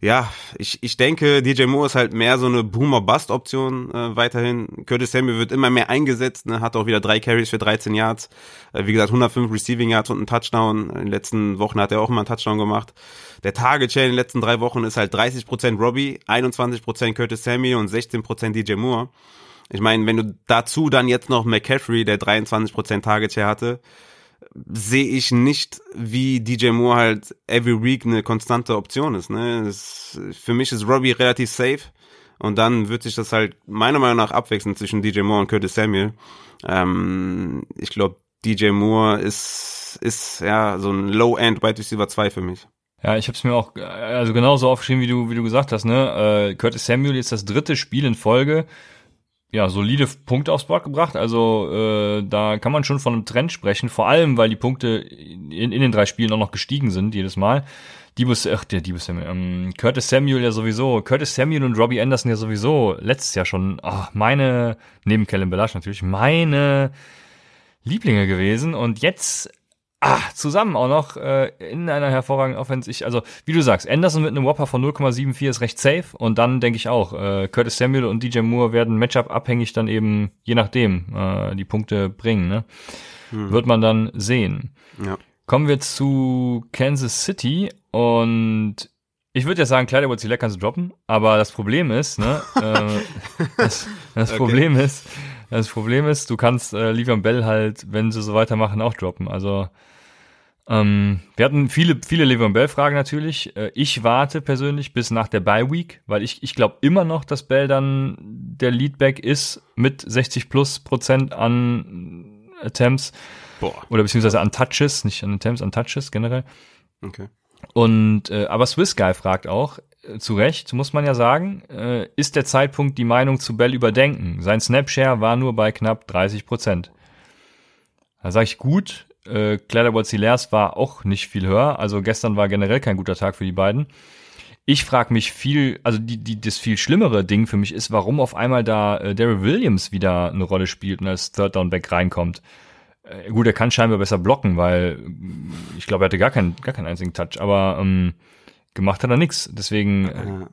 ja, ich, ich denke, DJ Moore ist halt mehr so eine Boomer-Bust-Option äh, weiterhin. Curtis Samuel wird immer mehr eingesetzt, ne? hat auch wieder drei Carries für 13 Yards. Äh, wie gesagt, 105 Receiving Yards und ein Touchdown. In den letzten Wochen hat er auch immer einen Touchdown gemacht. Der Target Share in den letzten drei Wochen ist halt 30% Robbie, 21% Curtis Samuel und 16% DJ Moore. Ich meine, wenn du dazu dann jetzt noch McCaffrey, der 23% Target Share hatte, sehe ich nicht, wie DJ Moore halt every week eine konstante Option ist. Ne? Das, für mich ist Robbie relativ safe und dann wird sich das halt meiner Meinung nach abwechseln zwischen DJ Moore und Curtis Samuel. Ähm, ich glaube, DJ Moore ist, ist ja so ein Low-End Wide Receiver 2 für mich. Ja, ich habe es mir auch also genauso aufgeschrieben, wie du wie du gesagt hast. Ne, äh, Curtis Samuel ist das dritte Spiel in Folge, ja, solide Punkte aufs Board gebracht. Also äh, da kann man schon von einem Trend sprechen, vor allem, weil die Punkte in, in den drei Spielen auch noch gestiegen sind jedes Mal. Dibus, ach, der Dibus Samuel, ähm, Curtis Samuel ja sowieso, Curtis Samuel und Robbie Anderson ja sowieso letztes Jahr schon, ach, meine, neben Kellen Belash natürlich, meine Lieblinge gewesen und jetzt Ah, zusammen auch noch äh, in einer hervorragenden Offense. Ich, also, wie du sagst, Anderson mit einem Whopper von 0,74 ist recht safe. Und dann denke ich auch, äh, Curtis Samuel und DJ Moore werden Matchup abhängig dann eben, je nachdem, äh, die Punkte bringen. Ne? Hm. Wird man dann sehen. Ja. Kommen wir zu Kansas City und ich würde ja sagen, klar, der Wozilla kannst du droppen, aber das Problem ist, ne, äh, das, das okay. Problem ist, das Problem ist, du kannst äh, Livian Bell halt, wenn sie so weitermachen, auch droppen. Also ähm, wir hatten viele, viele Le'Veon Bell-Fragen natürlich. Äh, ich warte persönlich bis nach der Bye Week, weil ich, ich glaube immer noch, dass Bell dann der Leadback ist mit 60 plus Prozent an Attempts. Boah. Oder beziehungsweise an Touches, nicht an Attempts, an Touches generell. Okay. Und äh, aber Swiss Guy fragt auch, zu Recht, muss man ja sagen, äh, ist der Zeitpunkt, die Meinung zu Bell überdenken. Sein Snapshare war nur bei knapp 30 Prozent. Da sage ich gut, äh, Claire Botzilers war auch nicht viel höher. Also gestern war generell kein guter Tag für die beiden. Ich frage mich viel, also die, die, das viel schlimmere Ding für mich ist, warum auf einmal da äh, Daryl Williams wieder eine Rolle spielt und als Third Down Back reinkommt. Äh, gut, er kann scheinbar besser blocken, weil ich glaube, er hatte gar keinen, gar keinen einzigen Touch, aber ähm, gemacht hat er nichts. Deswegen, äh,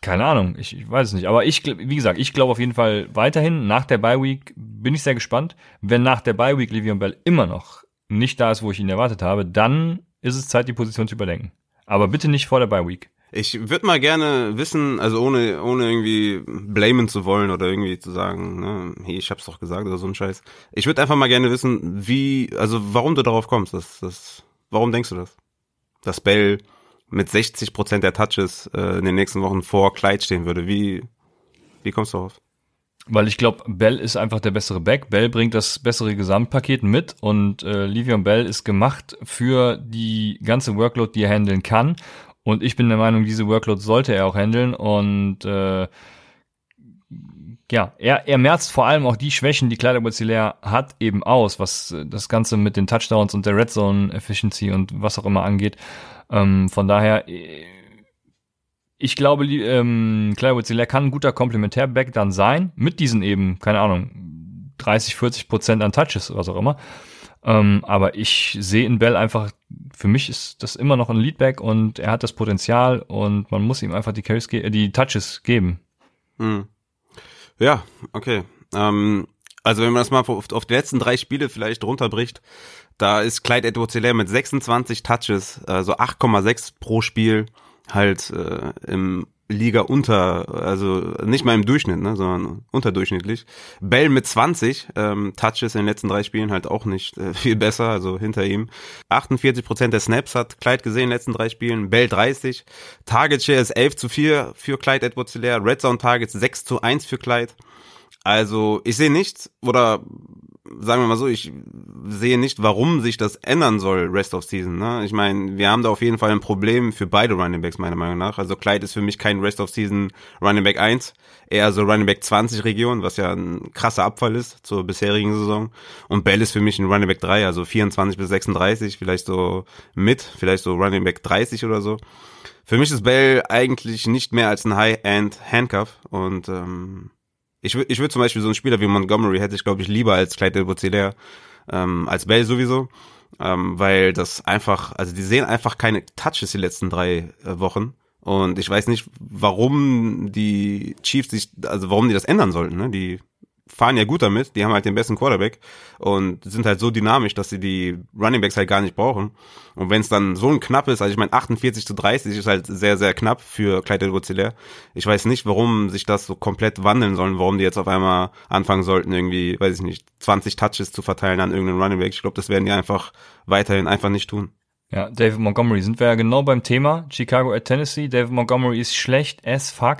keine Ahnung, ich, ich weiß es nicht. Aber ich, wie gesagt, ich glaube auf jeden Fall weiterhin, nach der Bye Week bin ich sehr gespannt. Wenn nach der Bye Week Livion Bell immer noch nicht da ist, wo ich ihn erwartet habe, dann ist es Zeit, die Position zu überdenken. Aber bitte nicht vor der Bye Week. Ich würde mal gerne wissen, also ohne ohne irgendwie blamen zu wollen oder irgendwie zu sagen, ne, hey, ich hab's doch gesagt oder so ein Scheiß. Ich würde einfach mal gerne wissen, wie, also warum du darauf kommst. Das, das, warum denkst du das? Dass Bell mit 60 Prozent der Touches äh, in den nächsten Wochen vor Clyde stehen würde. Wie wie kommst du darauf? Weil ich glaube, Bell ist einfach der bessere Back. Bell bringt das bessere Gesamtpaket mit und äh, Livion Bell ist gemacht für die ganze Workload, die er handeln kann. Und ich bin der Meinung, diese Workload sollte er auch handeln. Und äh, ja, er, er merzt vor allem auch die Schwächen, die Kleider Bozilär hat, eben aus, was das Ganze mit den Touchdowns und der Red Zone Efficiency und was auch immer angeht. Ähm, von daher, ich glaube, ähm, Clyde Ziller kann ein guter Komplementärback dann sein, mit diesen eben, keine Ahnung, 30, 40 Prozent an Touches oder so immer. Ähm, aber ich sehe in Bell einfach, für mich ist das immer noch ein Leadback und er hat das Potenzial und man muss ihm einfach die Carries, die Touches geben. Hm. Ja, okay. Ähm, also wenn man das mal auf, auf die letzten drei Spiele vielleicht runterbricht, da ist Clyde Edwards mit 26 Touches, also 8,6 pro Spiel, halt äh, im Liga unter, also nicht mal im Durchschnitt, ne, sondern unterdurchschnittlich. Bell mit 20 ähm, Touches in den letzten drei Spielen halt auch nicht äh, viel besser, also hinter ihm. 48 Prozent der Snaps hat Clyde gesehen in den letzten drei Spielen, Bell 30. Target Share ist 11 zu 4 für Clyde Edwards Red Zone Targets 6 zu 1 für Clyde. Also ich sehe nichts oder sagen wir mal so, ich sehe nicht, warum sich das ändern soll, Rest of Season. Ne? Ich meine, wir haben da auf jeden Fall ein Problem für beide Running Backs, meiner Meinung nach. Also Clyde ist für mich kein Rest of Season Running Back 1, eher so Running Back 20 Region, was ja ein krasser Abfall ist zur bisherigen Saison. Und Bell ist für mich ein Running Back 3, also 24 bis 36, vielleicht so mit, vielleicht so Running Back 30 oder so. Für mich ist Bell eigentlich nicht mehr als ein High-End Handcuff und ähm, ich würde ich würd zum Beispiel so einen Spieler wie Montgomery hätte ich, glaube ich, lieber als Clyde Edwards ähm, als Bell sowieso, ähm, weil das einfach, also die sehen einfach keine Touches die letzten drei äh, Wochen. Und ich weiß nicht, warum die Chiefs sich, also warum die das ändern sollten. Ne? Die fahren ja gut damit, die haben halt den besten Quarterback und sind halt so dynamisch, dass sie die Running Backs halt gar nicht brauchen. Und wenn es dann so ein knapp ist, also ich meine 48 zu 30 ist halt sehr, sehr knapp für Clyde edwards Ich weiß nicht, warum sich das so komplett wandeln sollen, warum die jetzt auf einmal anfangen sollten, irgendwie, weiß ich nicht, 20 Touches zu verteilen an irgendeinen Running Back. Ich glaube, das werden die einfach weiterhin einfach nicht tun. Ja, David Montgomery sind wir ja genau beim Thema. Chicago at Tennessee. David Montgomery ist schlecht as fuck.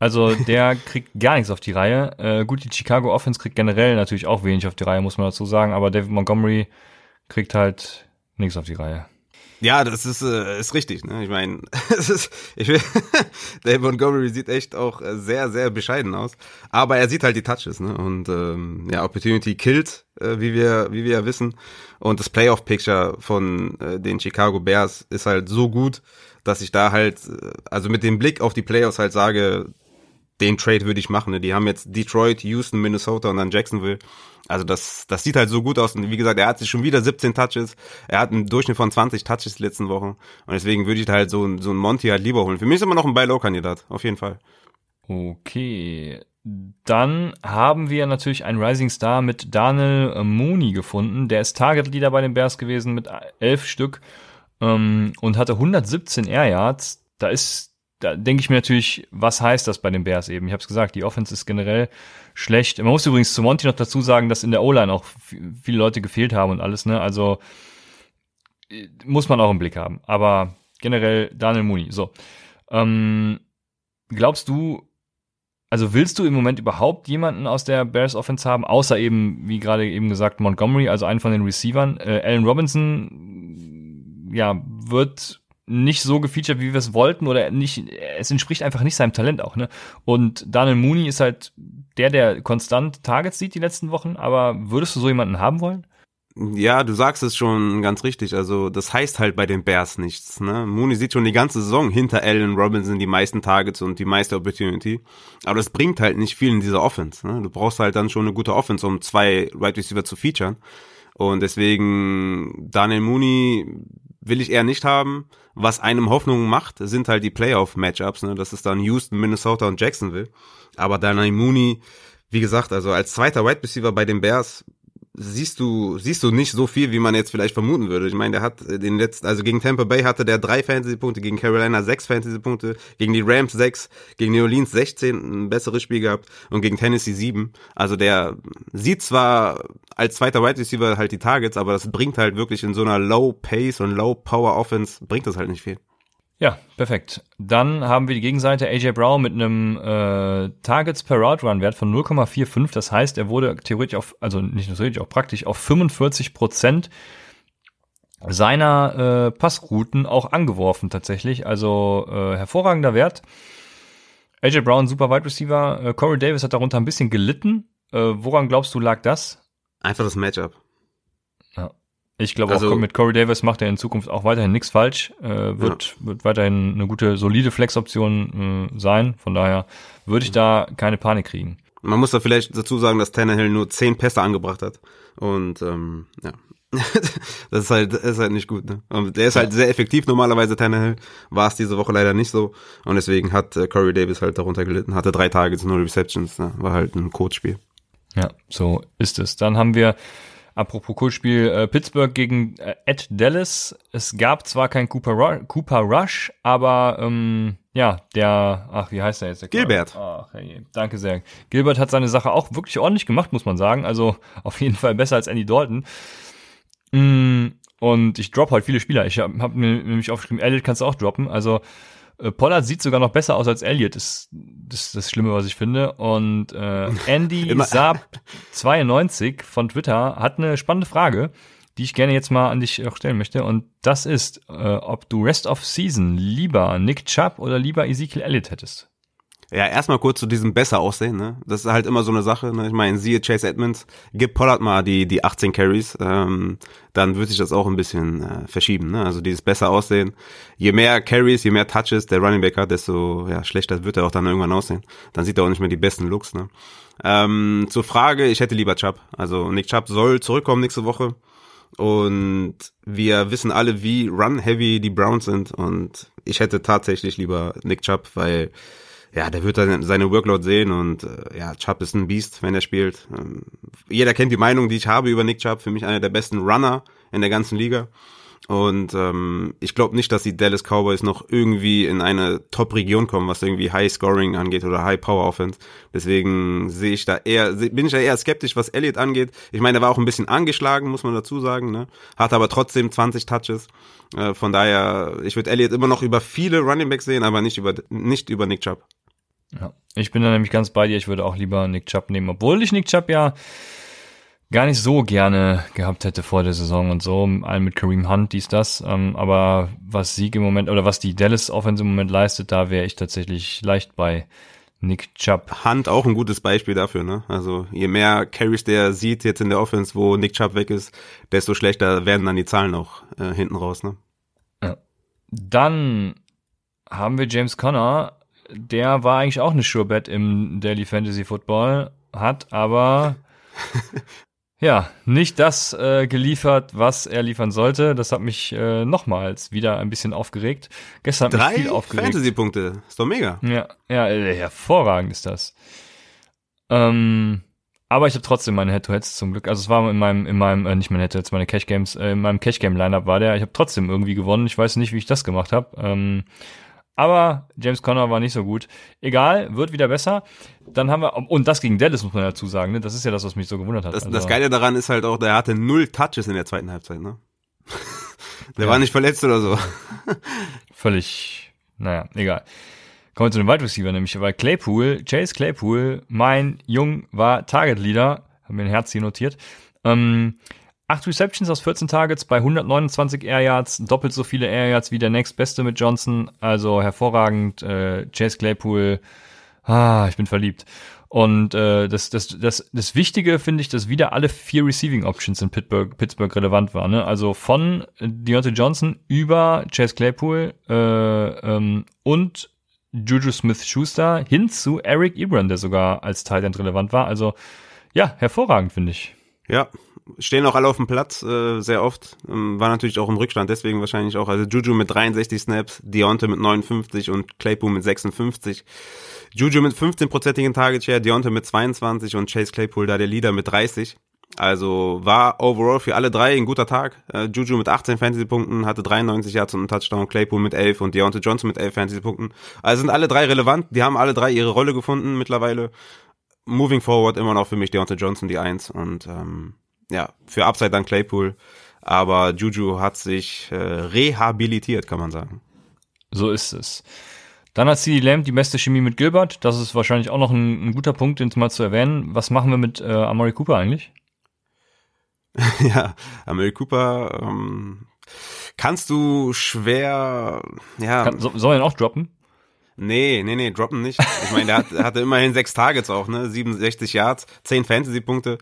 Also der kriegt gar nichts auf die Reihe. Äh, gut, die Chicago Offense kriegt generell natürlich auch wenig auf die Reihe, muss man dazu sagen, aber David Montgomery kriegt halt nichts auf die Reihe. Ja, das ist, äh, ist richtig. Ne? Ich meine, David Montgomery sieht echt auch äh, sehr, sehr bescheiden aus. Aber er sieht halt die Touches, ne? Und ähm, ja, Opportunity killt, äh, wie wir, wie wir ja wissen. Und das Playoff-Picture von äh, den Chicago Bears ist halt so gut, dass ich da halt, äh, also mit dem Blick auf die Playoffs halt sage, den Trade würde ich machen. Ne? Die haben jetzt Detroit, Houston, Minnesota und dann Jacksonville. Also das, das sieht halt so gut aus. Und wie gesagt, er hat sich schon wieder 17 Touches. Er hat einen Durchschnitt von 20 Touches die letzten Wochen. Und deswegen würde ich halt so, so einen Monty halt lieber holen. Für mich ist immer noch ein Buy-Low-Kandidat. Auf jeden Fall. Okay. Dann haben wir natürlich einen Rising Star mit Daniel Mooney gefunden. Der ist Target Leader bei den Bears gewesen mit elf Stück ähm, und hatte 117 Air Yards. Da ist da denke ich mir natürlich, was heißt das bei den Bears eben? Ich habe es gesagt, die Offense ist generell schlecht. Man muss übrigens zu Monty noch dazu sagen, dass in der O-Line auch viele Leute gefehlt haben und alles, ne? Also äh, muss man auch im Blick haben. Aber generell Daniel Mooney. So. Ähm, glaubst du, also willst du im Moment überhaupt jemanden aus der Bears Offense haben, außer eben, wie gerade eben gesagt, Montgomery, also einen von den Receivern? Äh, Allen Robinson, ja, wird nicht so gefeatured, wie wir es wollten, oder nicht, es entspricht einfach nicht seinem Talent auch, ne? Und Daniel Mooney ist halt der, der konstant Targets sieht die letzten Wochen, aber würdest du so jemanden haben wollen? Ja, du sagst es schon ganz richtig. Also das heißt halt bei den Bears nichts. Ne? Mooney sieht schon die ganze Saison hinter Allen Robinson die meisten Targets und die meiste Opportunity. Aber das bringt halt nicht viel in dieser Offense. Ne? Du brauchst halt dann schon eine gute Offense, um zwei Right Receiver zu featuren. Und deswegen Daniel Mooney will ich eher nicht haben. Was einem Hoffnung macht, sind halt die Playoff-Matchups. Ne? Das ist dann Houston, Minnesota und Jacksonville. Aber Daniel Mooney, wie gesagt, also als zweiter Wide Receiver bei den Bears siehst du, siehst du nicht so viel, wie man jetzt vielleicht vermuten würde. Ich meine, der hat den letzten, also gegen Tampa Bay hatte der drei Fantasy-Punkte, gegen Carolina sechs Fantasy-Punkte, gegen die Rams sechs, gegen New Orleans 16 ein besseres Spiel gehabt und gegen Tennessee sieben. Also der sieht zwar als zweiter Wide Receiver halt die Targets, aber das bringt halt wirklich in so einer Low Pace und Low Power Offense, bringt das halt nicht viel. Ja, perfekt. Dann haben wir die Gegenseite AJ Brown mit einem äh, Targets per Route Run Wert von 0,45. Das heißt, er wurde theoretisch auf, also nicht nur theoretisch, auch praktisch auf 45 Prozent seiner äh, Passrouten auch angeworfen tatsächlich. Also äh, hervorragender Wert. AJ Brown, super Wide Receiver. Äh, Corey Davis hat darunter ein bisschen gelitten. Äh, woran glaubst du lag das? Einfach das Matchup. Ich glaube also, auch mit Corey Davis macht er in Zukunft auch weiterhin nichts falsch, äh, wird, ja. wird weiterhin eine gute, solide Flex-Option äh, sein. Von daher würde ich da keine Panik kriegen. Man muss da vielleicht dazu sagen, dass Tannehill nur zehn Pässe angebracht hat. Und ähm, ja, das ist halt, das ist halt nicht gut. Ne? Und der ist halt sehr effektiv normalerweise, Tannehill. War es diese Woche leider nicht so. Und deswegen hat äh, Corey Davis halt darunter gelitten. Hatte drei Targets, null Receptions. Ne? War halt ein Codespiel. Ja, so ist es. Dann haben wir Apropos Coolspiel, äh, Pittsburgh gegen äh, Ed Dallas. Es gab zwar kein Cooper, Ru Cooper Rush, aber ähm, ja, der, ach, wie heißt der jetzt? Der Gilbert. Ach, hey, danke sehr. Gilbert hat seine Sache auch wirklich ordentlich gemacht, muss man sagen. Also auf jeden Fall besser als Andy Dalton. Mm, und ich drop halt viele Spieler. Ich habe hab mir nämlich aufgeschrieben, Elliot kannst du auch droppen. Also Pollard sieht sogar noch besser aus als Elliot. Das, das ist das Schlimme, was ich finde. Und äh, Andy Saab 92 von Twitter hat eine spannende Frage, die ich gerne jetzt mal an dich auch stellen möchte. Und das ist, äh, ob du Rest of Season lieber Nick Chubb oder lieber Ezekiel Elliott hättest. Ja, erstmal kurz zu diesem besser aussehen, ne? Das ist halt immer so eine Sache, ne? Ich meine, siehe Chase Edmonds, gib Pollard mal die, die 18 Carries, ähm, dann wird sich das auch ein bisschen äh, verschieben, ne? Also dieses besser aussehen. Je mehr Carries, je mehr Touches der Running Back hat, desto ja, schlechter wird er auch dann irgendwann aussehen. Dann sieht er auch nicht mehr die besten Looks, ne? Ähm, zur Frage, ich hätte lieber Chubb. Also Nick Chubb soll zurückkommen nächste Woche. Und wir wissen alle, wie run-heavy die Browns sind. Und ich hätte tatsächlich lieber Nick Chubb, weil ja, der wird dann seine Workload sehen und äh, ja, Chubb ist ein Beast, wenn er spielt. Ähm, jeder kennt die Meinung, die ich habe über Nick Chubb, für mich einer der besten Runner in der ganzen Liga. Und ähm, ich glaube nicht, dass die Dallas Cowboys noch irgendwie in eine Top-Region kommen, was irgendwie High-Scoring angeht oder High-Power-Offense. Deswegen sehe ich da eher, bin ich da eher skeptisch, was Elliott angeht. Ich meine, er war auch ein bisschen angeschlagen, muss man dazu sagen, ne? Hat aber trotzdem 20 Touches. Äh, von daher, ich würde Elliott immer noch über viele Running Backs sehen, aber nicht über nicht über Nick Chubb. Ja, ich bin da nämlich ganz bei dir. Ich würde auch lieber Nick Chubb nehmen, obwohl ich Nick Chubb ja gar nicht so gerne gehabt hätte vor der Saison und so, allen mit Kareem Hunt, dies, das. Ähm, aber was Sieg im Moment oder was die Dallas Offense im Moment leistet, da wäre ich tatsächlich leicht bei Nick Chubb. Hunt auch ein gutes Beispiel dafür, ne? Also je mehr Carries der sieht jetzt in der Offense, wo Nick Chubb weg ist, desto schlechter werden dann die Zahlen auch äh, hinten raus, ne? Ja. Dann haben wir James Conner der war eigentlich auch eine Sure Bet im Daily Fantasy Football, hat aber ja nicht das äh, geliefert, was er liefern sollte. Das hat mich äh, nochmals wieder ein bisschen aufgeregt. Gestern hat mich viel aufgeregt. Fantasy-Punkte, ist doch mega. Ja, ja, äh, hervorragend ist das. Ähm, aber ich habe trotzdem meine Head-to-Heads zum Glück. Also es war in meinem, in meinem, äh, nicht meine Head-to-Heads, meine Cash-Games, äh, in meinem Cash-Game-Lineup war der. Ich habe trotzdem irgendwie gewonnen. Ich weiß nicht, wie ich das gemacht habe. Ähm, aber James Conner war nicht so gut. Egal, wird wieder besser. Dann haben wir, und das gegen Dallas muss man dazu sagen, ne? Das ist ja das, was mich so gewundert hat. Das, also, das Geile daran ist halt auch, der hatte null Touches in der zweiten Halbzeit, ne? der ja. war nicht verletzt oder so. Völlig, naja, egal. Kommen wir zu dem Wide Receiver, nämlich weil Claypool, Chase Claypool, mein Jung war Target Leader, haben mir ein Herz hier notiert. Ähm, 8 Receptions aus 14 Targets bei 129 Air Yards, doppelt so viele Air Yards wie der nächstbeste mit Johnson, also hervorragend. Äh, Chase Claypool, ah, ich bin verliebt. Und äh, das, das, das, das Wichtige finde ich, dass wieder alle vier Receiving Options in Pittsburgh, Pittsburgh relevant waren. Ne? Also von Deontay Johnson über Chase Claypool äh, ähm, und Juju Smith-Schuster hin zu Eric Ebron, der sogar als Tight relevant war. Also ja, hervorragend finde ich. Ja, stehen auch alle auf dem Platz, äh, sehr oft. Ähm, war natürlich auch im Rückstand, deswegen wahrscheinlich auch. Also Juju mit 63 Snaps, Deontay mit 59 und Claypool mit 56. Juju mit 15-prozentigen Target Share, Deontay mit 22 und Chase Claypool da der Leader mit 30. Also war overall für alle drei ein guter Tag. Äh, Juju mit 18 Fantasy-Punkten, hatte 93 Yards und einen Touchdown, Claypool mit 11 und Deontay Johnson mit 11 Fantasy-Punkten. Also sind alle drei relevant. Die haben alle drei ihre Rolle gefunden mittlerweile. Moving forward immer noch für mich Deontay Johnson die Eins und ähm, ja, für Upside dann Claypool. Aber Juju hat sich äh, rehabilitiert, kann man sagen. So ist es. Dann hat CD Lamb die beste Chemie mit Gilbert. Das ist wahrscheinlich auch noch ein, ein guter Punkt, den mal zu erwähnen. Was machen wir mit äh, Amari Cooper eigentlich? ja, Amari Cooper ähm, kannst du schwer, ja. Kann, so, soll er ihn auch droppen? Nee, nee, nee, droppen nicht. Ich meine, der, hat, hatte immerhin sechs Targets auch, ne? 67 Yards, 10 Fantasy-Punkte.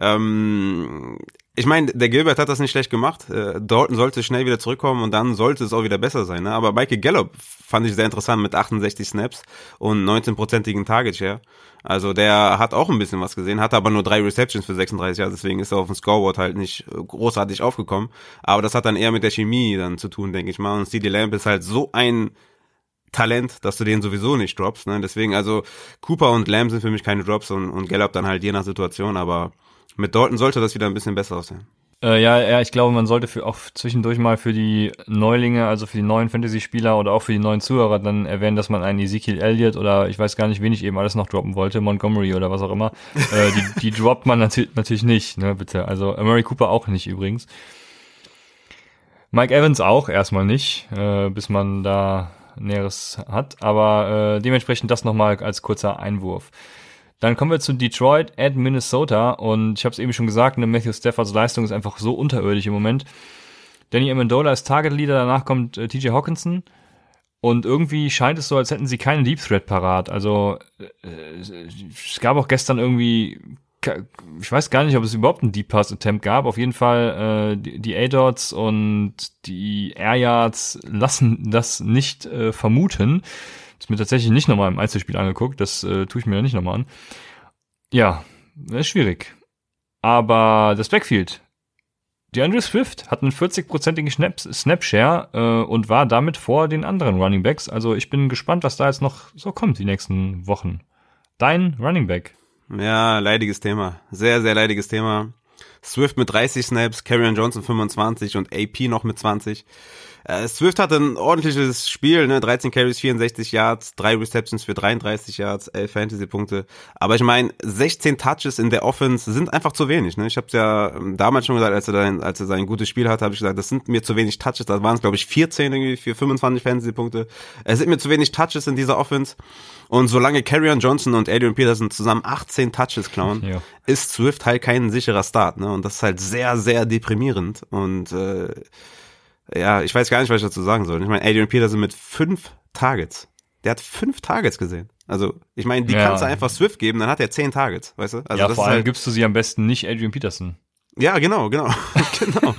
Ähm, ich meine, der Gilbert hat das nicht schlecht gemacht. Äh, Dalton sollte schnell wieder zurückkommen und dann sollte es auch wieder besser sein. Ne? Aber Michael Gallup fand ich sehr interessant mit 68 Snaps und 19-prozentigen Target Share. Also der hat auch ein bisschen was gesehen, hatte aber nur drei Receptions für 36 Jahre, deswegen ist er auf dem Scoreboard halt nicht äh, großartig aufgekommen. Aber das hat dann eher mit der Chemie dann zu tun, denke ich mal. Und CD Lamb ist halt so ein Talent, dass du den sowieso nicht droppst. Ne? Deswegen, also Cooper und Lamb sind für mich keine Drops und, und Gallup dann halt je nach Situation, aber mit Dalton sollte das wieder ein bisschen besser aussehen. Äh, ja, ja, ich glaube, man sollte für auch zwischendurch mal für die Neulinge, also für die neuen Fantasy-Spieler oder auch für die neuen Zuhörer dann erwähnen, dass man einen Ezekiel Elliott oder ich weiß gar nicht, wen ich eben alles noch droppen wollte, Montgomery oder was auch immer, äh, die, die droppt man nat natürlich nicht, ne, bitte. Also Murray Cooper auch nicht übrigens. Mike Evans auch erstmal nicht, äh, bis man da Näheres hat, aber äh, dementsprechend das nochmal als kurzer Einwurf. Dann kommen wir zu Detroit at Minnesota und ich habe es eben schon gesagt, ne, Matthew Staffords Leistung ist einfach so unterirdisch im Moment. Danny Amendola ist Target Leader, danach kommt äh, TJ Hawkinson und irgendwie scheint es so, als hätten sie keinen Deep Threat parat. Also äh, es gab auch gestern irgendwie ich weiß gar nicht, ob es überhaupt einen Deep Pass Attempt gab. Auf jeden Fall äh, die, die A-Dots und die Air Yards lassen das nicht äh, vermuten. Ist mir tatsächlich nicht nochmal im Einzelspiel angeguckt. Das äh, tue ich mir ja nicht nochmal an. Ja, ist schwierig. Aber das Backfield. Die Andrew Swift hat einen 40-prozentigen Snap-Share äh, und war damit vor den anderen Running Backs. Also ich bin gespannt, was da jetzt noch so kommt die nächsten Wochen. Dein Running Back. Ja, leidiges Thema. Sehr, sehr leidiges Thema. Swift mit 30 Snaps, Carrion Johnson 25 und AP noch mit 20. Äh, Swift hatte ein ordentliches Spiel, ne? 13 Carries, 64 Yards, 3 Receptions für 33 Yards, 11 Fantasy-Punkte. Aber ich meine, 16 Touches in der Offense sind einfach zu wenig. Ne? Ich habe es ja ähm, damals schon gesagt, als er, dann, als er sein gutes Spiel hatte, habe ich gesagt, das sind mir zu wenig Touches. Da waren es, glaube ich, 14 irgendwie für 25 Fantasy-Punkte. Es sind mir zu wenig Touches in dieser Offense. Und solange Carrion Johnson und Adrian Peterson zusammen 18 Touches klauen, ja. ist Swift halt kein sicherer Start. Ne? Und das ist halt sehr, sehr deprimierend. Und äh, ja, ich weiß gar nicht, was ich dazu sagen soll. Ich meine, Adrian Peterson mit fünf Targets. Der hat fünf Targets gesehen. Also, ich meine, die ja. kannst du einfach Swift geben, dann hat er zehn Targets, weißt du? Also ja, vor allem halt, gibst du sie am besten nicht Adrian Peterson. Ja, genau, genau, genau.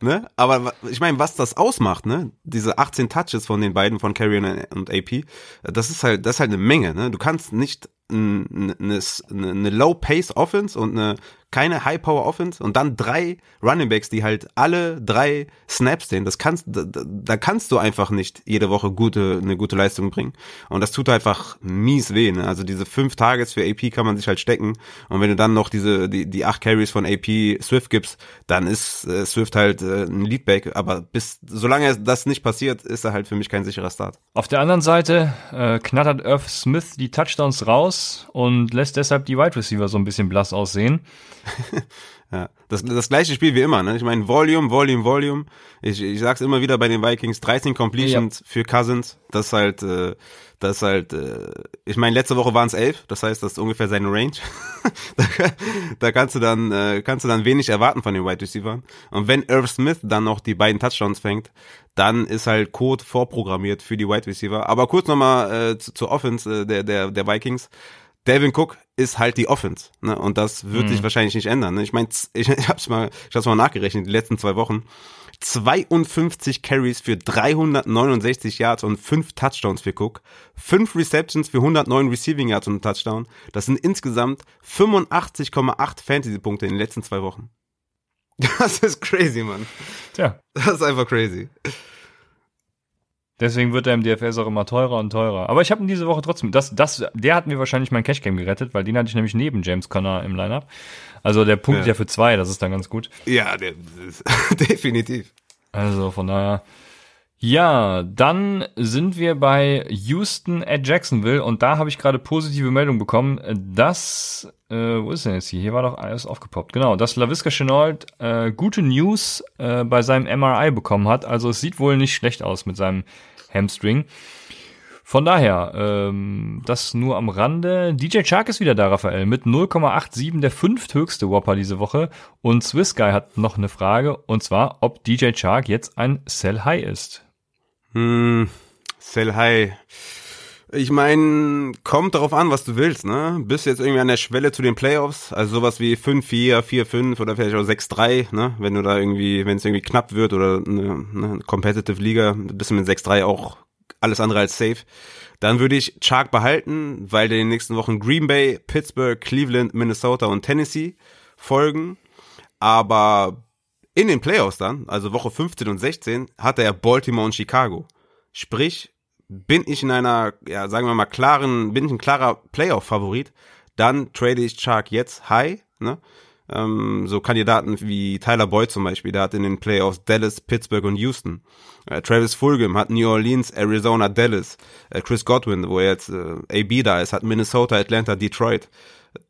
ne? Aber ich meine, was das ausmacht, ne? Diese 18 Touches von den beiden, von Carrion und AP, das ist halt, das ist halt eine Menge, ne? Du kannst nicht eine, eine, eine Low-Pace-Offense und eine keine High-Power-Offense und dann drei Running Backs, die halt alle drei Snaps sehen. Das kannst, da, da kannst du einfach nicht jede Woche gute, eine gute Leistung bringen. Und das tut einfach mies weh. Ne? Also diese fünf Targets für AP kann man sich halt stecken. Und wenn du dann noch diese, die, die acht Carries von AP Swift gibst, dann ist äh, Swift halt äh, ein Leadback. Aber bis, solange das nicht passiert, ist er halt für mich kein sicherer Start. Auf der anderen Seite äh, knattert Irv Smith die Touchdowns raus und lässt deshalb die Wide Receiver so ein bisschen blass aussehen. ja, das, das gleiche Spiel wie immer. Ne? Ich meine, Volume, Volume, Volume. Ich, ich sag's immer wieder bei den Vikings, 13 Completions ja. für Cousins. Das ist halt, äh, das ist halt, äh, ich meine, letzte Woche waren es elf, das heißt, das ist ungefähr seine Range. da, da kannst du dann, äh, kannst du dann wenig erwarten von den Wide Receivers. Und wenn Irv Smith dann noch die beiden Touchdowns fängt, dann ist halt Code vorprogrammiert für die Wide Receiver. Aber kurz nochmal äh, zu, zur Offense äh, der, der, der Vikings. Devin Cook ist halt die Offense, ne? Und das wird mhm. sich wahrscheinlich nicht ändern. Ne? Ich meine, ich, ich hab's mal, ich hab's mal nachgerechnet, die letzten zwei Wochen. 52 Carries für 369 Yards und 5 Touchdowns für Cook, 5 Receptions für 109 Receiving Yards und Touchdown. Das sind insgesamt 85,8 Fantasy-Punkte in den letzten zwei Wochen. Das ist crazy, Mann. Tja. Das ist einfach crazy. Deswegen wird er im DFS auch immer teurer und teurer. Aber ich habe ihn diese Woche trotzdem. Das, das, der hat mir wahrscheinlich mein Cashgame gerettet, weil den hatte ich nämlich neben James Conner im Lineup. Also der Punkt ja, ja für zwei, das ist dann ganz gut. Ja, der, definitiv. Also von daher. Ja, dann sind wir bei Houston at Jacksonville und da habe ich gerade positive Meldung bekommen, dass, äh, wo ist denn jetzt hier? Hier war doch alles aufgepoppt. Genau, dass LaVisca Chenault äh, gute News äh, bei seinem MRI bekommen hat. Also es sieht wohl nicht schlecht aus mit seinem Hamstring. Von daher, ähm, das nur am Rande. DJ Chark ist wieder da, Raphael, mit 0,87 der fünfthöchste Whopper diese Woche. Und Swiss Guy hat noch eine Frage, und zwar, ob DJ Chark jetzt ein Sell High ist. Hm, Sell High. Ich meine, kommt darauf an, was du willst, ne? Bist jetzt irgendwie an der Schwelle zu den Playoffs, also sowas wie 5-4, 4-5 oder vielleicht auch 6-3, ne? Wenn du da irgendwie, wenn es irgendwie knapp wird oder eine, eine Competitive Liga, bist du mit 6-3 auch alles andere als safe. Dann würde ich Chark behalten, weil in den nächsten Wochen Green Bay, Pittsburgh, Cleveland, Minnesota und Tennessee folgen. Aber in den Playoffs dann, also Woche 15 und 16, hatte er Baltimore und Chicago. Sprich, bin ich in einer, ja, sagen wir mal, klaren, bin ich ein klarer Playoff-Favorit, dann trade ich Chark jetzt high, ne? Ähm, so Kandidaten wie Tyler Boyd zum Beispiel, der hat in den Playoffs Dallas, Pittsburgh und Houston. Äh, Travis Fulgham hat New Orleans, Arizona, Dallas. Äh, Chris Godwin, wo jetzt äh, AB da ist, hat Minnesota, Atlanta, Detroit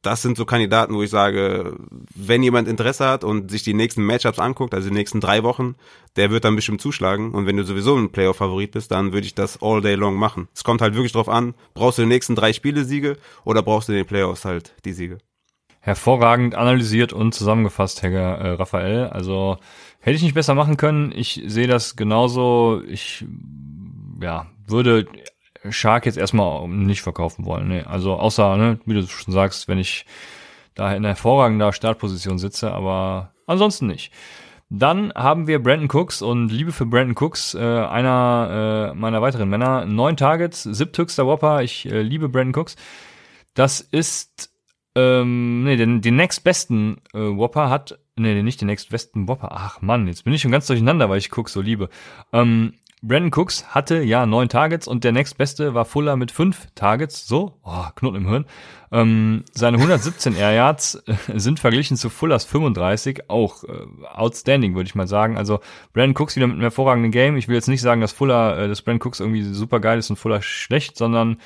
das sind so Kandidaten, wo ich sage, wenn jemand Interesse hat und sich die nächsten Matchups anguckt, also die nächsten drei Wochen, der wird dann bestimmt zuschlagen. Und wenn du sowieso ein Playoff-Favorit bist, dann würde ich das all day long machen. Es kommt halt wirklich drauf an, brauchst du die nächsten drei Spiele Siege oder brauchst du in den Playoffs halt die Siege? Hervorragend analysiert und zusammengefasst, Herr äh, Raphael. Also hätte ich nicht besser machen können. Ich sehe das genauso. Ich ja, würde Shark jetzt erstmal nicht verkaufen wollen. Nee. Also außer, ne, wie du schon sagst, wenn ich da in hervorragender Startposition sitze, aber ansonsten nicht. Dann haben wir Brandon Cooks und Liebe für Brandon Cooks, äh, einer äh, meiner weiteren Männer. Neun Targets, siebthöchster Whopper. Ich äh, liebe Brandon Cooks. Das ist, ähm, nee, den, den nächstbesten äh, Whopper hat, nee, nicht den nächstbesten Whopper. Ach Mann, jetzt bin ich schon ganz durcheinander, weil ich Cooks so liebe. Ähm, Brandon Cooks hatte ja neun Targets und der nächstbeste war Fuller mit fünf Targets. So, oh, Knoten im Hirn. Ähm, seine 117 Air Yards äh, sind verglichen zu Fullers 35 auch äh, outstanding, würde ich mal sagen. Also Brandon Cooks wieder mit einem hervorragenden Game. Ich will jetzt nicht sagen, dass Fuller, äh, dass Brandon Cooks irgendwie super geil ist und Fuller schlecht, sondern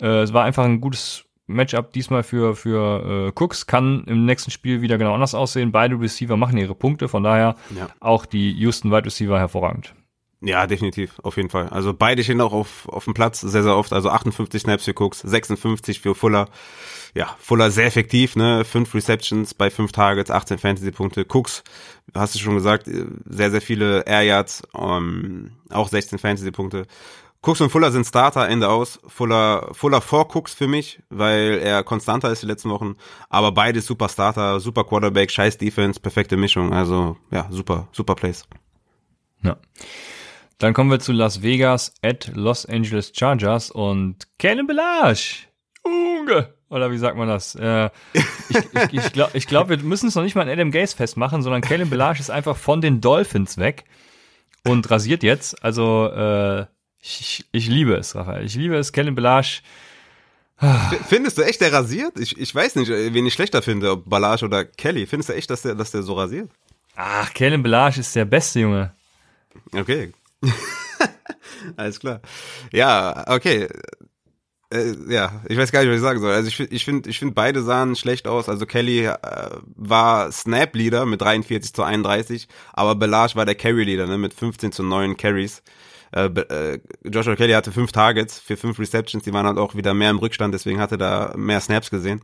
äh, es war einfach ein gutes Matchup diesmal für für äh, Cooks kann im nächsten Spiel wieder genau anders aussehen. Beide Receiver machen ihre Punkte, von daher ja. auch die Houston Wide Receiver hervorragend. Ja, definitiv, auf jeden Fall. Also beide stehen auch auf, auf dem Platz sehr, sehr oft. Also 58 Snaps für Cooks, 56 für Fuller. Ja, Fuller sehr effektiv, ne? Fünf Receptions bei fünf Targets, 18 Fantasy-Punkte. Cooks, hast du schon gesagt, sehr, sehr viele Air Yards, ähm, auch 16 Fantasy-Punkte. Cooks und Fuller sind Starter, Ende aus. Fuller, Fuller vor Cooks für mich, weil er konstanter ist die letzten Wochen. Aber beide super Starter, super Quarterback, scheiß Defense, perfekte Mischung. Also, ja, super, super Plays. Ja. Dann kommen wir zu Las Vegas at Los Angeles Chargers und Kellen Belage. Unge. Oder wie sagt man das? Äh, ich ich, ich glaube, glaub, wir müssen es noch nicht mal an Adam Gaze festmachen, sondern Kellen Belage ist einfach von den Dolphins weg und rasiert jetzt. Also äh, ich, ich liebe es, Raphael. Ich liebe es, Kellen Belage. Findest du echt, der rasiert? Ich, ich weiß nicht, wen ich schlechter finde, ob Balage oder Kelly. Findest du echt, dass der, dass der so rasiert? Ach, Kellen Belage ist der beste Junge. Okay, Alles klar. Ja, okay. Äh, ja, ich weiß gar nicht, was ich sagen soll. Also ich, ich finde, ich finde beide sahen schlecht aus. Also Kelly äh, war Snap-Leader mit 43 zu 31, aber Belage war der Carry-Leader ne, mit 15 zu 9 Carries. Äh, äh, Joshua Kelly hatte fünf Targets für fünf Receptions, die waren halt auch wieder mehr im Rückstand, deswegen hatte da mehr Snaps gesehen.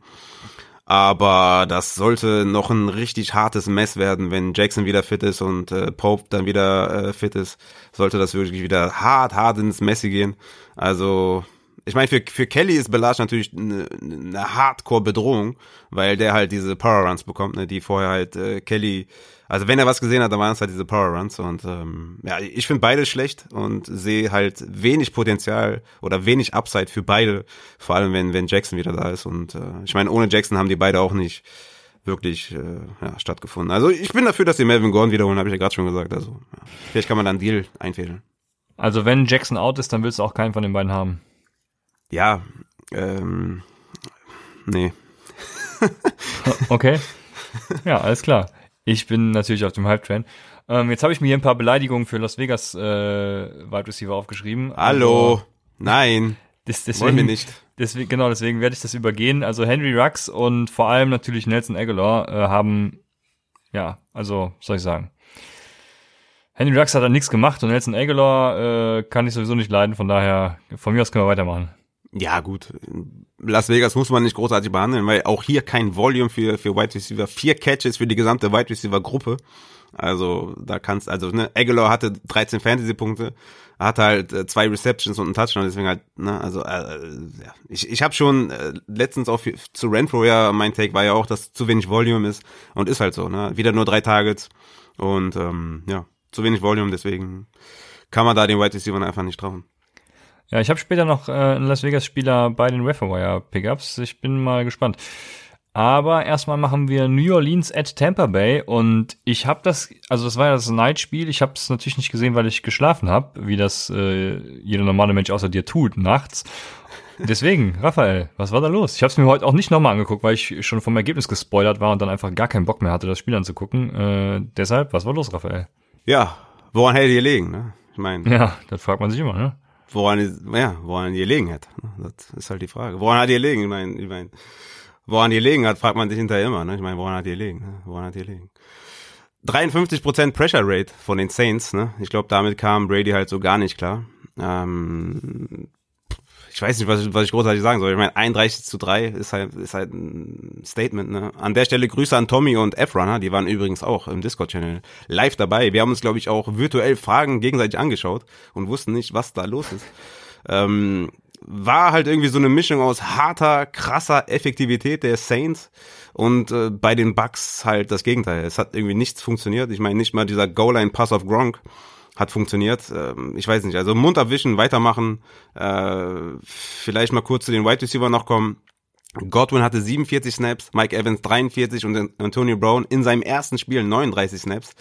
Aber das sollte noch ein richtig hartes Mess werden, wenn Jackson wieder fit ist und äh, Pope dann wieder äh, fit ist. Sollte das wirklich wieder hart, hart ins Messi gehen. Also ich meine, für, für Kelly ist Belage natürlich eine, eine Hardcore-Bedrohung, weil der halt diese Power Runs bekommt, ne, die vorher halt äh, Kelly, also wenn er was gesehen hat, dann waren es halt diese Power Runs und ähm, ja, ich finde beide schlecht und sehe halt wenig Potenzial oder wenig Upside für beide, vor allem wenn, wenn Jackson wieder da ist und äh, ich meine, ohne Jackson haben die beide auch nicht wirklich äh, ja, stattgefunden. Also ich bin dafür, dass die Melvin Gordon wiederholen, habe ich ja gerade schon gesagt. Also ja. vielleicht kann man da einen Deal einfädeln. Also wenn Jackson out ist, dann willst du auch keinen von den beiden haben. Ja, ähm, nee. okay. Ja, alles klar. Ich bin natürlich auf dem Hype-Train. Ähm, jetzt habe ich mir hier ein paar Beleidigungen für Las Vegas äh, Wide Receiver aufgeschrieben. Hallo. Also, Nein. Das, deswegen, Wollen wir nicht. Deswegen, genau, deswegen werde ich das übergehen. Also Henry Rux und vor allem natürlich Nelson Aguilar äh, haben, ja, also, soll ich sagen? Henry Rux hat da nichts gemacht und Nelson Aguilar äh, kann ich sowieso nicht leiden, von daher, von mir aus können wir weitermachen. Ja, gut. Las Vegas muss man nicht großartig behandeln, weil auch hier kein Volume für, für Wide Receiver. Vier Catches für die gesamte Wide Receiver Gruppe. Also da kannst, also ne, Aguilar hatte 13 Fantasy-Punkte, hatte halt äh, zwei Receptions und einen Touchdown, deswegen halt, ne, also äh, ja. ich, ich habe schon äh, letztens auch zu Renfro ja, mein Take war ja auch, dass zu wenig Volume ist und ist halt so, ne, wieder nur drei Targets und ähm, ja, zu wenig Volume, deswegen kann man da den Wide Receiver einfach nicht trauen. Ja, ich habe später noch äh, einen Las Vegas Spieler bei den Wire Pickups. Ich bin mal gespannt. Aber erstmal machen wir New Orleans at Tampa Bay und ich habe das, also das war ja das Night-Spiel. Ich habe es natürlich nicht gesehen, weil ich geschlafen habe, wie das äh, jeder normale Mensch außer dir tut nachts. Deswegen, Raphael, was war da los? Ich habe es mir heute auch nicht nochmal angeguckt, weil ich schon vom Ergebnis gespoilert war und dann einfach gar keinen Bock mehr hatte, das Spiel anzugucken. Äh, deshalb, was war los, Raphael? Ja, woran hätte ihr gelegen? Ne? Ich meine. Ja, das fragt man sich immer, ne? Woran, ja, woran ihr gelegen hat. Das ist halt die Frage. Woran hat ihr gelegen? Ich meine, ich mein, woran ihr gelegen hat, fragt man sich hinterher immer. Ne? Ich meine, woran hat ihr gelegen? Woran hat ihr gelegen? 53% Pressure Rate von den Saints. Ne? Ich glaube, damit kam Brady halt so gar nicht klar. Ähm, ich weiß nicht, was ich, was ich großartig sagen soll. Ich meine, 31 zu 3 ist halt, ist halt ein Statement. Ne? An der Stelle Grüße an Tommy und F-Runner, die waren übrigens auch im Discord-Channel live dabei. Wir haben uns, glaube ich, auch virtuell Fragen gegenseitig angeschaut und wussten nicht, was da los ist. Ähm, war halt irgendwie so eine Mischung aus harter, krasser Effektivität der Saints und äh, bei den Bucks halt das Gegenteil. Es hat irgendwie nichts funktioniert. Ich meine, nicht mal dieser Goal-Line-Pass auf Gronk hat funktioniert. Ähm, ich weiß nicht, also Mund abwischen, weitermachen, äh, vielleicht mal kurz zu den Wide Receiver noch kommen. Godwin hatte 47 Snaps, Mike Evans 43 und Antonio Brown in seinem ersten Spiel 39 Snaps.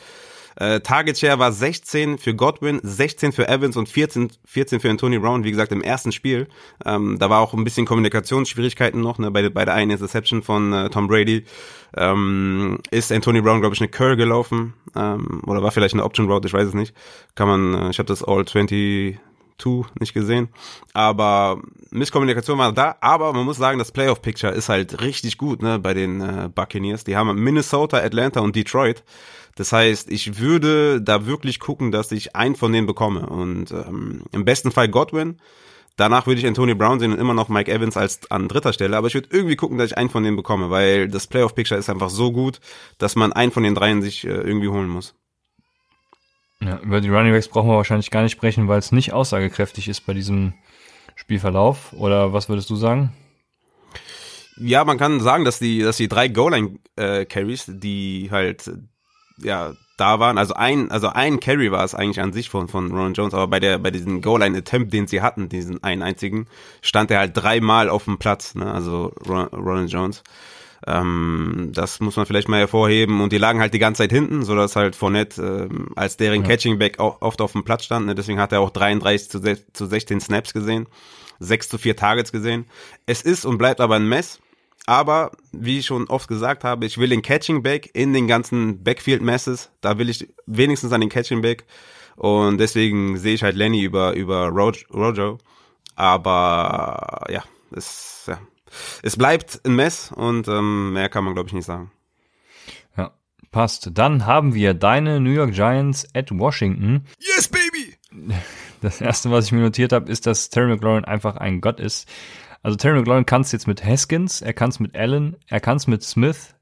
Äh, Target Share war 16 für Godwin, 16 für Evans und 14, 14 für Antonio Brown, wie gesagt, im ersten Spiel. Ähm, da war auch ein bisschen Kommunikationsschwierigkeiten noch, ne, bei, bei der einen Interception von äh, Tom Brady. Ähm, ist Antonio Brown, glaube ich, eine Curl gelaufen. Ähm, oder war vielleicht eine Option Route, ich weiß es nicht. Kann man, äh, ich habe das All 20 nicht gesehen. Aber Misskommunikation war da, aber man muss sagen, das Playoff-Picture ist halt richtig gut ne, bei den äh, Buccaneers. Die haben Minnesota, Atlanta und Detroit. Das heißt, ich würde da wirklich gucken, dass ich einen von denen bekomme. Und ähm, im besten Fall Godwin. Danach würde ich Antonio Brown sehen und immer noch Mike Evans als an dritter Stelle. Aber ich würde irgendwie gucken, dass ich einen von denen bekomme, weil das Playoff-Picture ist einfach so gut, dass man einen von den dreien sich äh, irgendwie holen muss. Ja, über die Running Backs brauchen wir wahrscheinlich gar nicht sprechen, weil es nicht aussagekräftig ist bei diesem Spielverlauf. Oder was würdest du sagen? Ja, man kann sagen, dass die, dass die drei Goal-Line-Carries, äh, die halt ja da waren. Also ein, also ein Carry war es eigentlich an sich von, von Ron Jones, aber bei der, bei diesem Goal-Line-Attempt, den sie hatten, diesen einen einzigen, stand er halt dreimal auf dem Platz, ne? Also Ron, Ron Jones. Ähm, das muss man vielleicht mal hervorheben. Und die lagen halt die ganze Zeit hinten, so dass halt Fournette ähm, als deren ja. Catching Back auch oft auf dem Platz stand. Ne? Deswegen hat er auch 33 zu, zu 16 Snaps gesehen, 6 zu 4 Targets gesehen. Es ist und bleibt aber ein Mess. Aber wie ich schon oft gesagt habe, ich will den Catching Back in den ganzen Backfield Messes. Da will ich wenigstens an den Catching Back. Und deswegen sehe ich halt Lenny über, über Rojo. Aber ja, es, ja, es bleibt ein Mess und ähm, mehr kann man, glaube ich, nicht sagen. Ja, passt. Dann haben wir deine New York Giants at Washington. Yes, baby! Das erste, was ich mir notiert habe, ist, dass Terry McLaurin einfach ein Gott ist. Also Terry McLaurin kann es jetzt mit Haskins, er kann es mit Allen, er kann es mit Smith,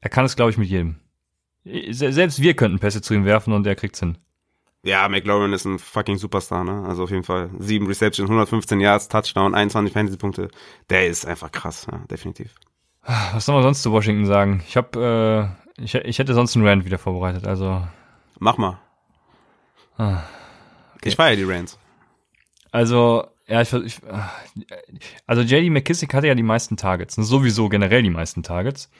er kann es, glaube ich, mit jedem. Selbst wir könnten Pässe zu ihm werfen und er kriegt's hin. Ja, McLaurin ist ein fucking Superstar, ne? Also auf jeden Fall. Sieben Reception, 115 Yards, Touchdown, 21 Fantasy-Punkte. Der ist einfach krass, ja, definitiv. Was soll man sonst zu Washington sagen? Ich habe, äh, ich, ich hätte sonst einen Rand wieder vorbereitet, also. Mach mal. Ah, okay. Ich feiere die Rants. Also, ja, ich, ich, also JD McKissick hatte ja die meisten Targets, ne? sowieso generell die meisten Targets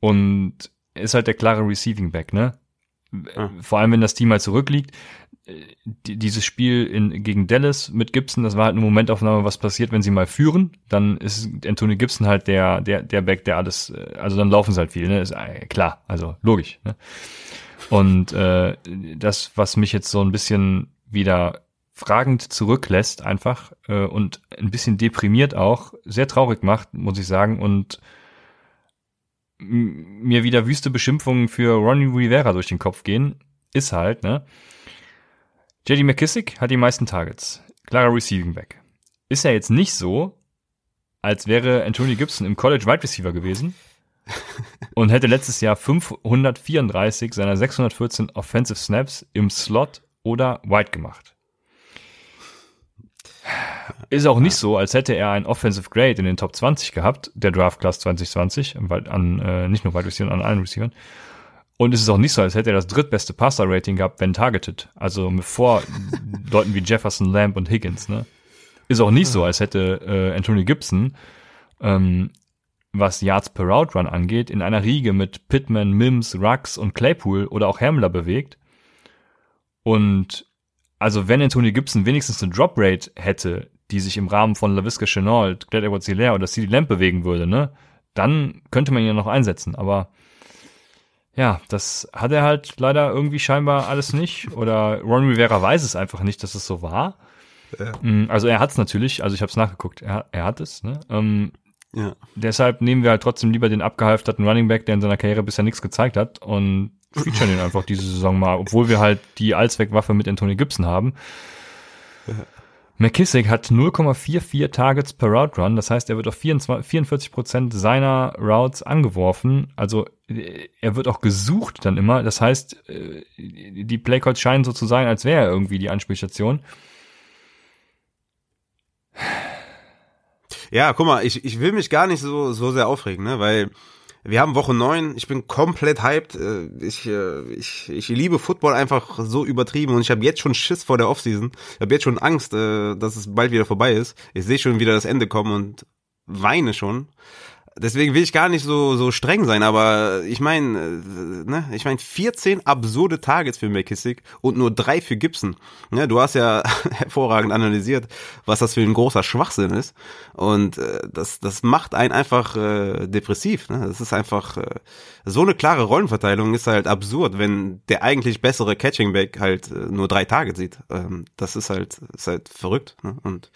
und ist halt der klare Receiving Back, ne? Ja. Vor allem, wenn das Team halt zurückliegt. Dieses Spiel in, gegen Dallas mit Gibson, das war halt eine Momentaufnahme, was passiert, wenn sie mal führen. Dann ist Anthony Gibson halt der, der, der Back, der alles, also dann laufen sie halt viel, ne? Ist äh, klar, also logisch. Ne? Und äh, das, was mich jetzt so ein bisschen wieder fragend zurücklässt einfach äh, und ein bisschen deprimiert auch, sehr traurig macht, muss ich sagen, und mir wieder wüste Beschimpfungen für Ronnie Rivera durch den Kopf gehen, ist halt, ne? JD McKissick hat die meisten Targets. Klarer Receiving Back. Ist ja jetzt nicht so, als wäre Anthony Gibson im College Wide Receiver gewesen und hätte letztes Jahr 534 seiner 614 Offensive Snaps im Slot oder Wide gemacht. Ist auch nicht so, als hätte er ein Offensive Grade in den Top 20 gehabt, der Draft Class 2020, an, äh, nicht nur Wide Receiver, an allen Receivern. Und es ist auch nicht so, als hätte er das drittbeste Passer-Rating gehabt, wenn targeted. Also vor Leuten wie Jefferson, Lamb und Higgins. Ne? Ist auch nicht so, als hätte äh, Anthony Gibson, ähm, was Yards per Route Run angeht, in einer Riege mit Pittman, Mims, Rux und Claypool oder auch Hamler bewegt. Und also wenn Anthony Gibson wenigstens eine Drop Rate hätte, die sich im Rahmen von LaVisca Chenault, Clyde Edwards Hilaire oder CD Lamb bewegen würde, ne, dann könnte man ihn ja noch einsetzen. Aber ja, das hat er halt leider irgendwie scheinbar alles nicht. Oder Ron Rivera weiß es einfach nicht, dass es so war. Ja. Mm, also er hat es natürlich, also ich habe es nachgeguckt, er, er hat es. Ne? Ähm, ja. Deshalb nehmen wir halt trotzdem lieber den abgehalfterten Running Back, der in seiner Karriere bisher nichts gezeigt hat und featuren ihn einfach diese Saison mal, obwohl wir halt die Allzweckwaffe mit Anthony Gibson haben. Ja. McKissick hat 0,44 Targets per Route Run, das heißt, er wird auf 24, 44 Prozent seiner Routes angeworfen. Also er wird auch gesucht dann immer. Das heißt, äh, die Playcalls scheinen so zu sein, als wäre er irgendwie die Anspielstation. Ja, guck mal, ich, ich will mich gar nicht so, so sehr aufregen, ne, weil wir haben Woche neun. Ich bin komplett hyped. Äh, ich, äh, ich, ich liebe Football einfach so übertrieben und ich habe jetzt schon Schiss vor der Offseason. Ich habe jetzt schon Angst, äh, dass es bald wieder vorbei ist. Ich sehe schon wieder das Ende kommen und weine schon deswegen will ich gar nicht so so streng sein, aber ich meine, äh, ne, ich meine 14 absurde Targets für McKissick und nur drei für Gibson. Ne, du hast ja hervorragend analysiert, was das für ein großer Schwachsinn ist und äh, das das macht einen einfach äh, depressiv. Ne? Das ist einfach äh, so eine klare Rollenverteilung ist halt absurd, wenn der eigentlich bessere Catching Back halt äh, nur drei Targets sieht. Ähm, das ist halt ist halt verrückt ne? und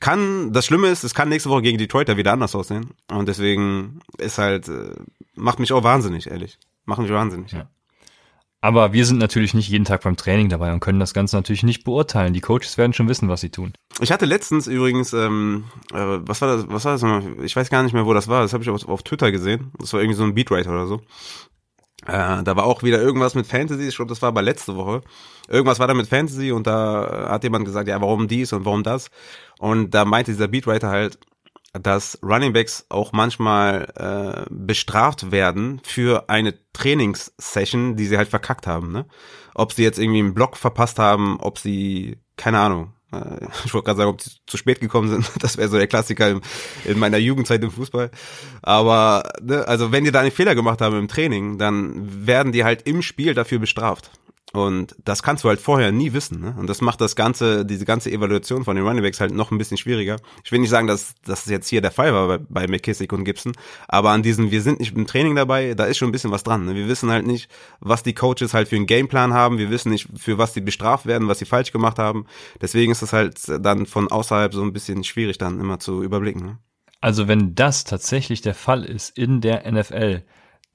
kann, das Schlimme ist, es kann nächste Woche gegen Detroit ja wieder anders aussehen. Und deswegen ist halt, äh, macht mich auch wahnsinnig, ehrlich. Macht mich wahnsinnig. Ja. Aber wir sind natürlich nicht jeden Tag beim Training dabei und können das Ganze natürlich nicht beurteilen. Die Coaches werden schon wissen, was sie tun. Ich hatte letztens übrigens, ähm, äh, was war das, was war das nochmal? Ich weiß gar nicht mehr, wo das war. Das habe ich auf, auf Twitter gesehen. Das war irgendwie so ein Beatwriter oder so. Äh, da war auch wieder irgendwas mit Fantasy, ich glaube, das war aber letzte Woche. Irgendwas war da mit Fantasy und da hat jemand gesagt, ja, warum dies und warum das? Und da meinte dieser Beatwriter halt, dass Runningbacks auch manchmal äh, bestraft werden für eine Trainingssession, die sie halt verkackt haben. Ne? Ob sie jetzt irgendwie einen Block verpasst haben, ob sie, keine Ahnung, äh, ich wollte gerade sagen, ob sie zu spät gekommen sind. Das wäre so der Klassiker in, in, meiner Jugendzeit im Fußball. Aber ne, also wenn die da einen Fehler gemacht haben im Training, dann werden die halt im Spiel dafür bestraft. Und das kannst du halt vorher nie wissen. Ne? Und das macht das ganze, diese ganze Evaluation von den Runningbacks halt noch ein bisschen schwieriger. Ich will nicht sagen, dass das jetzt hier der Fall war bei, bei McKissick und Gibson, aber an diesem, wir sind nicht im Training dabei, da ist schon ein bisschen was dran. Ne? Wir wissen halt nicht, was die Coaches halt für einen Gameplan haben. Wir wissen nicht, für was sie bestraft werden, was sie falsch gemacht haben. Deswegen ist es halt dann von außerhalb so ein bisschen schwierig dann immer zu überblicken. Ne? Also wenn das tatsächlich der Fall ist in der NFL,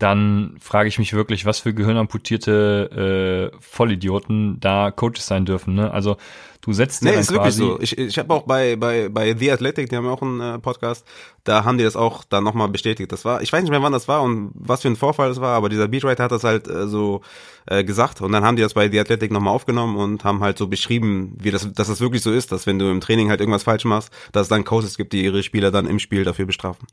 dann frage ich mich wirklich, was für gehirnamputierte äh, Vollidioten da Coaches sein dürfen. Ne? Also du setzt nee, ist wirklich so. Ich, ich habe auch bei bei bei The Athletic, die haben ja auch einen äh, Podcast, da haben die das auch dann nochmal bestätigt. Das war, ich weiß nicht mehr, wann das war und was für ein Vorfall das war, aber dieser Beatwriter hat das halt äh, so äh, gesagt und dann haben die das bei The Athletic nochmal aufgenommen und haben halt so beschrieben, wie das, dass das wirklich so ist, dass wenn du im Training halt irgendwas falsch machst, dass es dann Coaches gibt, die ihre Spieler dann im Spiel dafür bestrafen.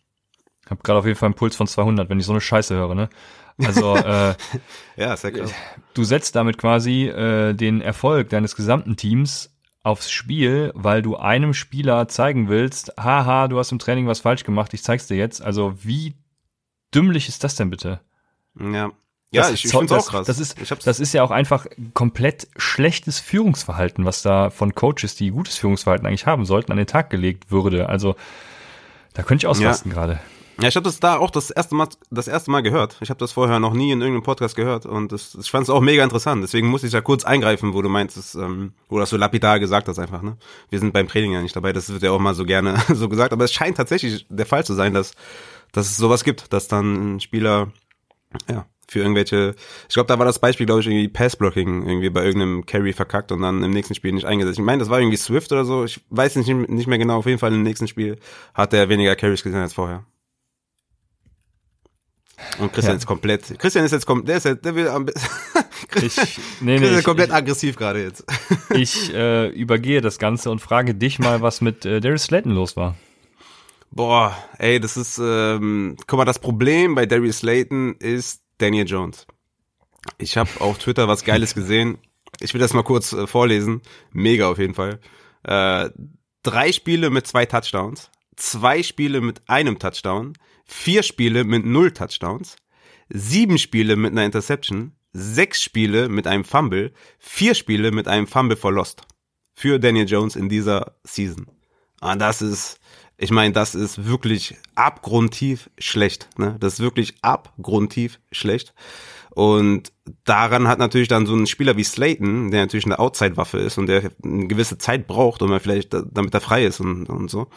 Ich habe gerade auf jeden Fall einen Puls von 200, wenn ich so eine Scheiße höre, ne? Also äh, ja, sehr krass. du setzt damit quasi äh, den Erfolg deines gesamten Teams aufs Spiel, weil du einem Spieler zeigen willst, haha, du hast im Training was falsch gemacht, ich zeig's dir jetzt. Also wie dümmlich ist das denn bitte? Ja. Ja, das ich, ich finde auch krass. Das ist, das ist ja auch einfach komplett schlechtes Führungsverhalten, was da von Coaches, die gutes Führungsverhalten eigentlich haben sollten, an den Tag gelegt würde. Also da könnte ich ausrasten ja. gerade. Ja, ich habe das da auch das erste Mal das erste Mal gehört. Ich habe das vorher noch nie in irgendeinem Podcast gehört und das, ich fand es auch mega interessant. Deswegen musste ich ja kurz eingreifen, wo du meinst, dass, ähm, wo du das so lapidar gesagt hast einfach. Ne, wir sind beim Training ja nicht dabei. Das wird ja auch mal so gerne so gesagt, aber es scheint tatsächlich der Fall zu sein, dass dass es sowas gibt, dass dann Spieler ja für irgendwelche, ich glaube, da war das Beispiel, glaube ich, irgendwie Passblocking irgendwie bei irgendeinem Carry verkackt und dann im nächsten Spiel nicht eingesetzt. Ich meine, das war irgendwie Swift oder so. Ich weiß nicht, nicht mehr genau. Auf jeden Fall im nächsten Spiel hat er weniger Carries gesehen als vorher. Und Christian ja. ist komplett, Christian ist jetzt komplett, der ist jetzt, der will am ich, nee, nee, Christian ist komplett ich, aggressiv gerade jetzt. ich äh, übergehe das Ganze und frage dich mal, was mit äh, Darius Slayton los war. Boah, ey, das ist, ähm, guck mal, das Problem bei Darius Slayton ist Daniel Jones. Ich habe auf Twitter was Geiles gesehen. Ich will das mal kurz äh, vorlesen. Mega auf jeden Fall. Äh, drei Spiele mit zwei Touchdowns, zwei Spiele mit einem Touchdown, vier Spiele mit null Touchdowns, sieben Spiele mit einer Interception, sechs Spiele mit einem Fumble, vier Spiele mit einem Fumble for Lost. Für Daniel Jones in dieser Season. Und ah, das ist, ich meine, das ist wirklich abgrundtief schlecht. Ne? Das ist wirklich abgrundtief schlecht. Und daran hat natürlich dann so ein Spieler wie Slayton, der natürlich eine Outside-Waffe ist und der eine gewisse Zeit braucht, um er vielleicht, damit er frei ist und, und so,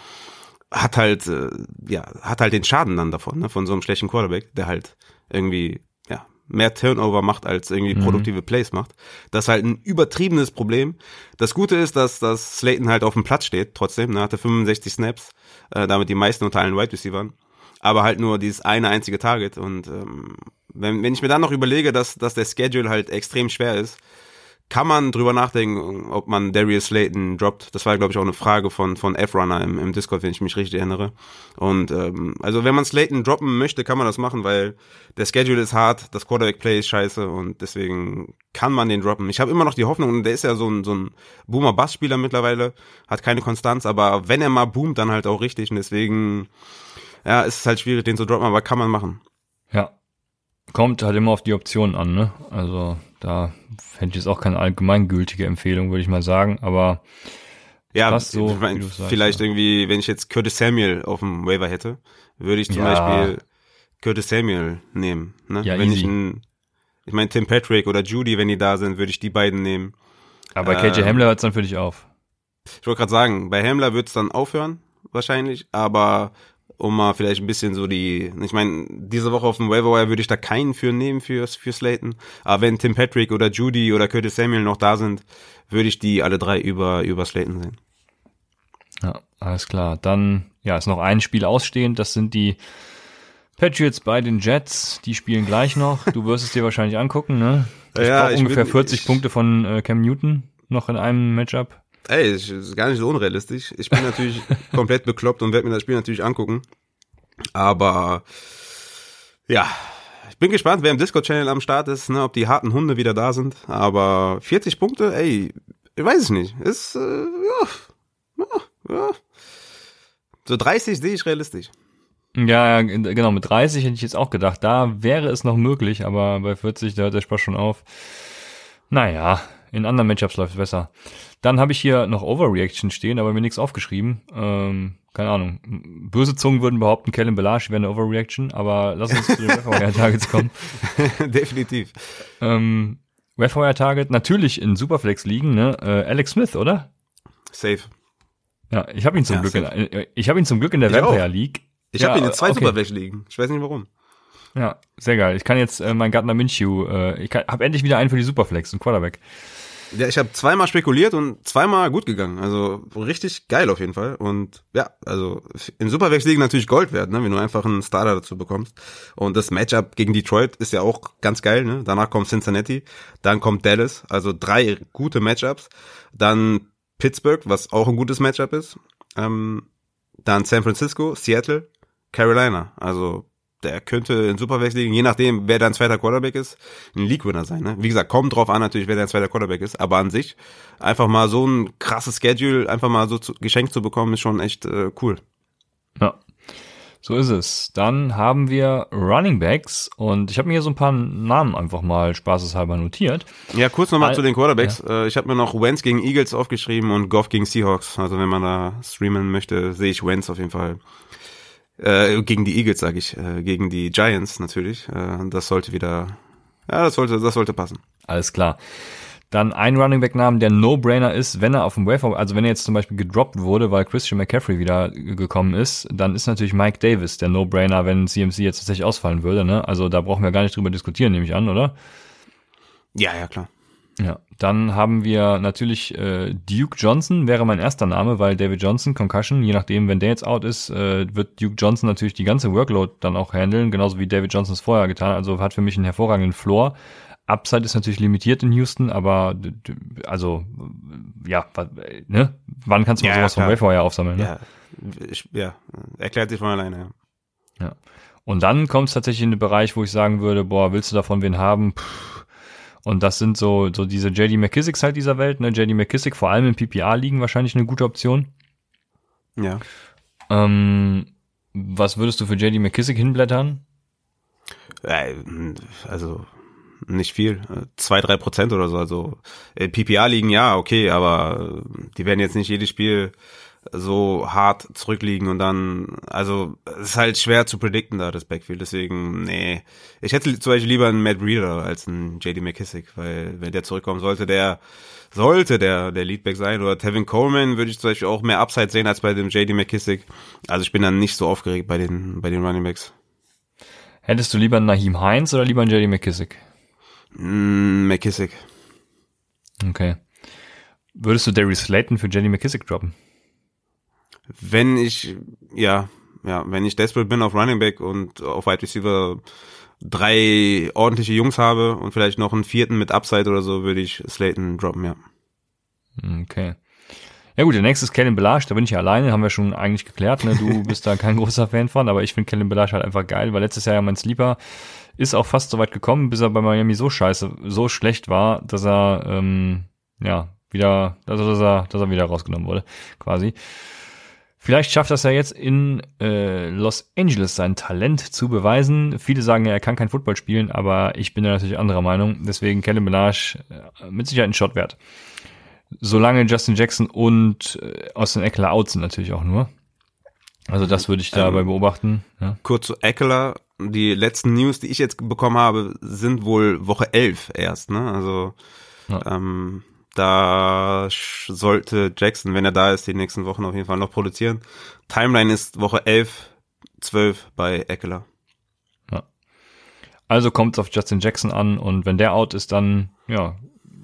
hat halt, äh, ja, hat halt den Schaden dann davon, ne, von so einem schlechten Quarterback, der halt irgendwie, ja, mehr Turnover macht, als irgendwie mhm. produktive Plays macht. Das ist halt ein übertriebenes Problem. Das Gute ist, dass, dass Slayton halt auf dem Platz steht, trotzdem, ne, hatte 65 Snaps, äh, damit die meisten unter allen Wide Receivers aber halt nur dieses eine einzige Target. Und ähm, wenn, wenn ich mir dann noch überlege, dass, dass der Schedule halt extrem schwer ist, kann man drüber nachdenken, ob man Darius Slayton droppt. Das war, glaube ich, auch eine Frage von, von F-Runner im, im Discord, wenn ich mich richtig erinnere. Und ähm, also wenn man Slayton droppen möchte, kann man das machen, weil der Schedule ist hart, das Quarterback-Play ist scheiße und deswegen kann man den droppen. Ich habe immer noch die Hoffnung, und der ist ja so ein, so ein Boomer-Bass-Spieler mittlerweile, hat keine Konstanz, aber wenn er mal boomt, dann halt auch richtig. Und deswegen ja, ist es halt schwierig, den zu droppen, aber kann man machen. Ja. Kommt halt immer auf die Optionen an, ne? Also da fände ich jetzt auch keine allgemeingültige Empfehlung, würde ich mal sagen, aber ja, so, ich mein, sagst, vielleicht ja. irgendwie, wenn ich jetzt Curtis Samuel auf dem Waiver hätte, würde ich zum ja. Beispiel Curtis Samuel nehmen. Ne? Ja, wenn easy. ich ein, ich meine Tim Patrick oder Judy, wenn die da sind, würde ich die beiden nehmen. Aber bei KJ Hamler hört es dann für dich auf. Ich wollte gerade sagen, bei Hamler wird es dann aufhören, wahrscheinlich, aber um mal vielleicht ein bisschen so die, ich meine, diese Woche auf dem Waiver würde ich da keinen für nehmen für, für Slayton, aber wenn Tim Patrick oder Judy oder Curtis Samuel noch da sind, würde ich die alle drei über, über Slayton sehen. Ja, alles klar. Dann, ja, ist noch ein Spiel ausstehend, das sind die Patriots bei den Jets, die spielen gleich noch. Du wirst es dir wahrscheinlich angucken, ne? Ich ja, ich ungefähr bin, 40 ich, Punkte von äh, Cam Newton noch in einem Matchup. Ey, das ist gar nicht so unrealistisch. Ich bin natürlich komplett bekloppt und werde mir das Spiel natürlich angucken. Aber ja, ich bin gespannt, wer im Discord-Channel am Start ist, ne, ob die harten Hunde wieder da sind. Aber 40 Punkte, ey, ich weiß es nicht. Ist, äh, ja, ja, ja. So 30 sehe ich realistisch. Ja, genau, mit 30 hätte ich jetzt auch gedacht, da wäre es noch möglich, aber bei 40, da hört der Spaß schon auf. Naja, in anderen Matchups läuft es besser. Dann habe ich hier noch Overreaction stehen, aber mir nichts aufgeschrieben. Ähm, keine Ahnung. Böse Zungen würden behaupten, Kellen Belage wäre eine Overreaction, aber lass uns zu den Targets kommen. Definitiv. Ähm, Target natürlich in Superflex liegen, ne? Äh, Alex Smith, oder? Safe. Ja, ich habe ihn zum ja, Glück safe. in, ich habe ihn zum Glück in der Vampire. League. Ich ja, habe ihn in zwei okay. Superflex liegen. Ich weiß nicht warum. Ja, sehr geil. Ich kann jetzt äh, mein Gardner Minshew, äh, ich habe endlich wieder einen für die Superflex, einen Quarterback. Ja, ich habe zweimal spekuliert und zweimal gut gegangen. Also richtig geil auf jeden Fall. Und ja, also in Superflex liegen natürlich Gold wert, ne, wenn du einfach einen Starter dazu bekommst. Und das Matchup gegen Detroit ist ja auch ganz geil. Ne? Danach kommt Cincinnati, dann kommt Dallas. Also drei gute Matchups. Dann Pittsburgh, was auch ein gutes Matchup ist. Ähm, dann San Francisco, Seattle, Carolina. Also der könnte in Superflex liegen, je nachdem, wer dein zweiter Quarterback ist, ein League-Winner sein. Ne? Wie gesagt, kommt drauf an natürlich, wer dein zweiter Quarterback ist, aber an sich einfach mal so ein krasses Schedule einfach mal so zu, geschenkt zu bekommen, ist schon echt äh, cool. Ja, so ist es. Dann haben wir Running Backs und ich habe mir hier so ein paar Namen einfach mal spaßeshalber notiert. Ja, kurz nochmal zu den Quarterbacks. Ja. Äh, ich habe mir noch Wentz gegen Eagles aufgeschrieben und Goff gegen Seahawks. Also wenn man da streamen möchte, sehe ich Wentz auf jeden Fall äh, gegen die Eagles, sage ich, äh, gegen die Giants natürlich. Äh, das sollte wieder, ja, das sollte, das sollte passen. Alles klar. Dann ein Running Back Namen, der No-Brainer ist, wenn er auf dem Waiver, also wenn er jetzt zum Beispiel gedroppt wurde, weil Christian McCaffrey wieder gekommen ist, dann ist natürlich Mike Davis der No-Brainer, wenn CMC jetzt tatsächlich ausfallen würde. Ne? Also da brauchen wir gar nicht drüber diskutieren, nehme ich an, oder? Ja, ja, klar. Ja, Dann haben wir natürlich äh, Duke Johnson, wäre mein erster Name, weil David Johnson, Concussion, je nachdem, wenn der jetzt out ist, äh, wird Duke Johnson natürlich die ganze Workload dann auch handeln, genauso wie David Johnson es vorher getan. Also hat für mich einen hervorragenden Floor. Upside ist natürlich limitiert in Houston, aber also ja, ne? Wann kannst du ja, sowas ja, vom Wayfire aufsammeln? Ne? Ja, ich, ja, erklärt sich von alleine. Ja. ja. Und dann kommt es tatsächlich in den Bereich, wo ich sagen würde, boah, willst du davon wen haben? Puh. Und das sind so, so diese JD McKissicks halt dieser Welt, ne? JD McKissick vor allem im PPA liegen wahrscheinlich eine gute Option. Ja. Ähm, was würdest du für JD McKissick hinblättern? Äh, also nicht viel, zwei drei Prozent oder so. Also äh, PPA liegen ja okay, aber die werden jetzt nicht jedes Spiel so hart zurückliegen und dann, also es ist halt schwer zu predikten da das Backfield, deswegen, nee. Ich hätte zum Beispiel lieber einen Matt Breeder als einen JD McKissick, weil wenn der zurückkommen sollte, der sollte der der Leadback sein oder Tevin Coleman würde ich zum Beispiel auch mehr Upside sehen als bei dem JD McKissick. Also ich bin dann nicht so aufgeregt bei den bei den Running Backs. Hättest du lieber einen Naheem Heinz oder lieber einen JD McKissick? Mm, McKissick. Okay. Würdest du Darius Slayton für JD McKissick droppen? Wenn ich, ja, ja, wenn ich desperate bin auf Running Back und auf Wide Receiver drei ordentliche Jungs habe und vielleicht noch einen vierten mit Upside oder so, würde ich Slayton droppen, ja. Okay. Ja gut, der nächste ist Kellen Belage, da bin ich ja alleine, haben wir schon eigentlich geklärt, ne? Du bist da kein großer Fan von, aber ich finde Kellen Belage halt einfach geil, weil letztes Jahr ja mein Sleeper ist auch fast so weit gekommen, bis er bei Miami so scheiße, so schlecht war, dass er, ähm, ja, wieder, also dass er, dass er wieder rausgenommen wurde, quasi. Vielleicht schafft das ja jetzt in äh, Los Angeles sein Talent zu beweisen. Viele sagen ja, er kann kein Football spielen, aber ich bin da natürlich anderer Meinung. Deswegen Kellen Menage äh, mit Sicherheit ein Shot wert. Solange Justin Jackson und äh, Austin Eckler out sind natürlich auch nur. Also das würde ich dabei ähm, beobachten. Ja. Kurz zu Eckler. Die letzten News, die ich jetzt bekommen habe, sind wohl Woche 11 erst. Ne? Also ja. ähm, da sollte Jackson, wenn er da ist, die nächsten Wochen auf jeden Fall noch produzieren. Timeline ist Woche 11, 12 bei Eckler. Ja. Also kommt es auf Justin Jackson an und wenn der out ist, dann ja,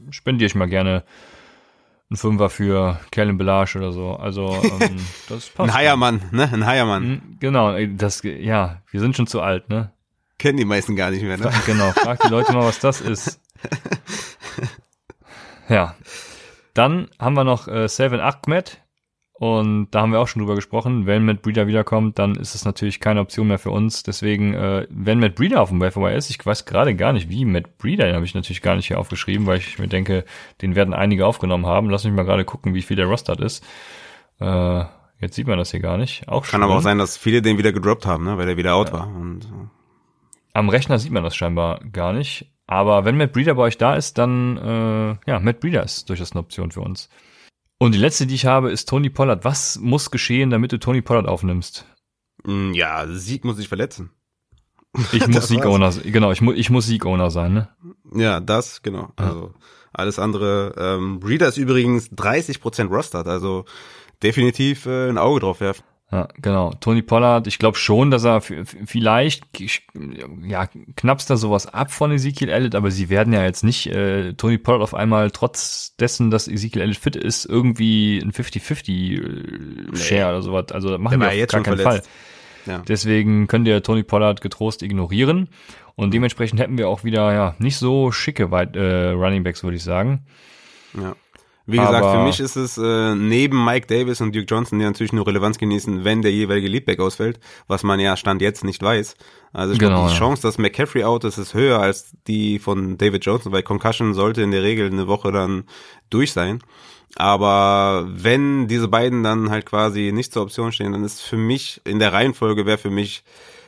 spendiere ich mal gerne einen Fünfer für Kellen Belage oder so. Also ähm, das passt. Ein Heiermann, ne? Ein Heiermann. Hm, genau, das ja, wir sind schon zu alt, ne? Kennen die meisten gar nicht mehr, ne? Genau, frag die Leute mal, was das ist. Ja. Dann haben wir noch äh, Seven Ahmed. Und da haben wir auch schon drüber gesprochen. Wenn Matt Breeder wiederkommt, dann ist es natürlich keine Option mehr für uns. Deswegen, äh, wenn Matt Breeder auf dem Waiver ist, ich weiß gerade gar nicht, wie Matt Breeder, den habe ich natürlich gar nicht hier aufgeschrieben, weil ich mir denke, den werden einige aufgenommen haben. Lass mich mal gerade gucken, wie viel der Rostert ist. Äh, jetzt sieht man das hier gar nicht. Auch Kann aber auch sein, dass viele den wieder gedroppt haben, ne? weil der wieder out ja. war. Und. Am Rechner sieht man das scheinbar gar nicht. Aber wenn Matt Breeder bei euch da ist, dann äh, ja, Matt Breeder ist durchaus eine Option für uns. Und die letzte, die ich habe, ist Tony Pollard. Was muss geschehen, damit du Tony Pollard aufnimmst? Mm, ja, Sieg muss sich verletzen. Ich muss Sieg-Owner, genau, ich, mu ich muss Sieg-Owner sein, ne? Ja, das, genau. Also alles andere. Ähm, Breeder ist übrigens 30% rostert, also definitiv äh, ein Auge drauf werfen. Ja, genau. Tony Pollard, ich glaube schon, dass er vielleicht, ja, knappst da sowas ab von Ezekiel Elliott, aber sie werden ja jetzt nicht äh, Tony Pollard auf einmal, trotz dessen, dass Ezekiel Elliott fit ist, irgendwie ein 50-50 Share nee. oder sowas. Also das machen wir auf gar keinen Fall. Ja. Deswegen könnt ihr Tony Pollard getrost ignorieren. Und dementsprechend hätten wir auch wieder, ja, nicht so schicke Weit äh, Running Backs, würde ich sagen. Ja. Wie gesagt, für mich ist es äh, neben Mike Davis und Duke Johnson, die natürlich nur Relevanz genießen, wenn der jeweilige Leadback ausfällt, was man ja Stand jetzt nicht weiß. Also ich genau, glaube, die ja. Chance, dass McCaffrey out ist, ist höher als die von David Johnson, weil Concussion sollte in der Regel eine Woche dann durch sein. Aber wenn diese beiden dann halt quasi nicht zur Option stehen, dann ist für mich, in der Reihenfolge wäre für mich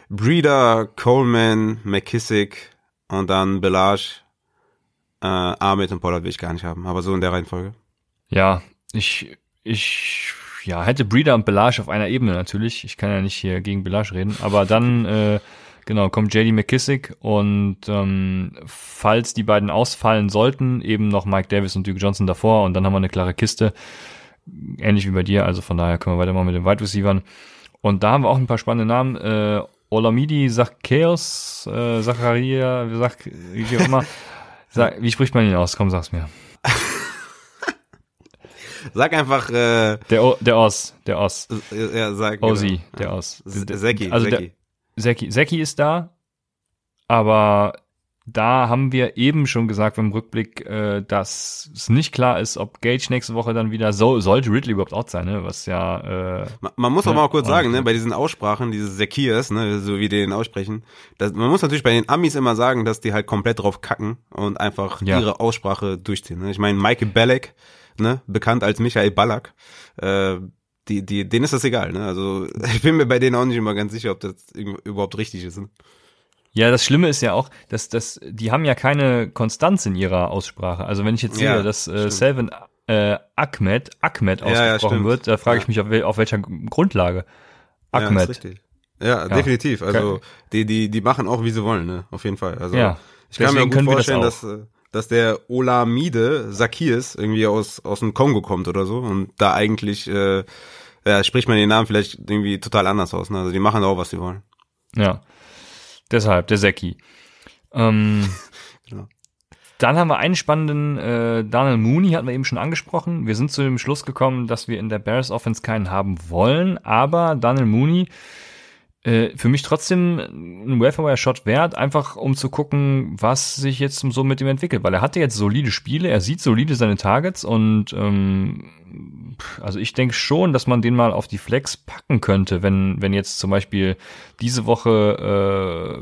Breeder, Coleman, McKissick und dann Belage, äh, Ahmed und Pollard will ich gar nicht haben, aber so in der Reihenfolge. Ja, ich, ich, ja, hätte Breeder und Belage auf einer Ebene natürlich. Ich kann ja nicht hier gegen Belage reden, aber dann, äh, genau, kommt JD McKissick und ähm, falls die beiden ausfallen sollten, eben noch Mike Davis und Duke Johnson davor und dann haben wir eine klare Kiste. Ähnlich wie bei dir, also von daher können wir weitermachen mit den Wide Receivers. Und da haben wir auch ein paar spannende Namen. Äh, Olamidi Zacchaeus, äh, Zacharia, wie sagt, wie auch immer. Sag, wie spricht man ihn aus? Komm, sag's mir. Sag einfach äh, der o, der Os, der Os. Ja, sag genau. der Os. Seki, also Seki. Der, Seki. Ist da, aber da haben wir eben schon gesagt beim Rückblick, äh, dass es nicht klar ist, ob Gage nächste Woche dann wieder so sollte Ridley überhaupt out sein, ne? Was ja. Äh, man, man muss auch ne? mal kurz sagen, ne, bei diesen Aussprachen, diese Sekiers, ne, so wie die den aussprechen, dass, man muss natürlich bei den Amis immer sagen, dass die halt komplett drauf kacken und einfach ja. ihre Aussprache durchziehen. Ne? Ich meine, Michael Ne, bekannt als Michael Ballack, äh, die, die, denen ist das egal, ne? Also ich bin mir bei denen auch nicht immer ganz sicher, ob das überhaupt richtig ist. Ne? Ja, das Schlimme ist ja auch, dass, dass die haben ja keine Konstanz in ihrer Aussprache. Also wenn ich jetzt sehe, ja, dass äh, Selvin äh, Ahmed, Ahmed ausgesprochen ja, ja, wird, da frage ich mich, auf, auf, welcher Grundlage. Ahmed. Ja, richtig. Ja, definitiv. Also die, die, die machen auch, wie sie wollen, ne? Auf jeden Fall. Also ja, ich kann mir gut vorstellen, das dass, äh, dass der Olamide Sakirs irgendwie aus, aus dem Kongo kommt oder so und da eigentlich, äh, ja, spricht man den Namen vielleicht irgendwie total anders aus. Ne? Also die machen auch, was sie wollen. Ja. Deshalb, der Seki. Ähm, genau. Dann haben wir einen spannenden, äh, Daniel Mooney hatten wir eben schon angesprochen. Wir sind zu dem Schluss gekommen, dass wir in der Bears Offense keinen haben wollen, aber Daniel Mooney äh, für mich trotzdem ein Welfare-Shot wert, einfach um zu gucken, was sich jetzt so mit ihm entwickelt, weil er hatte jetzt solide Spiele, er sieht solide seine Targets und ähm, also ich denke schon, dass man den mal auf die Flex packen könnte, wenn, wenn jetzt zum Beispiel diese Woche,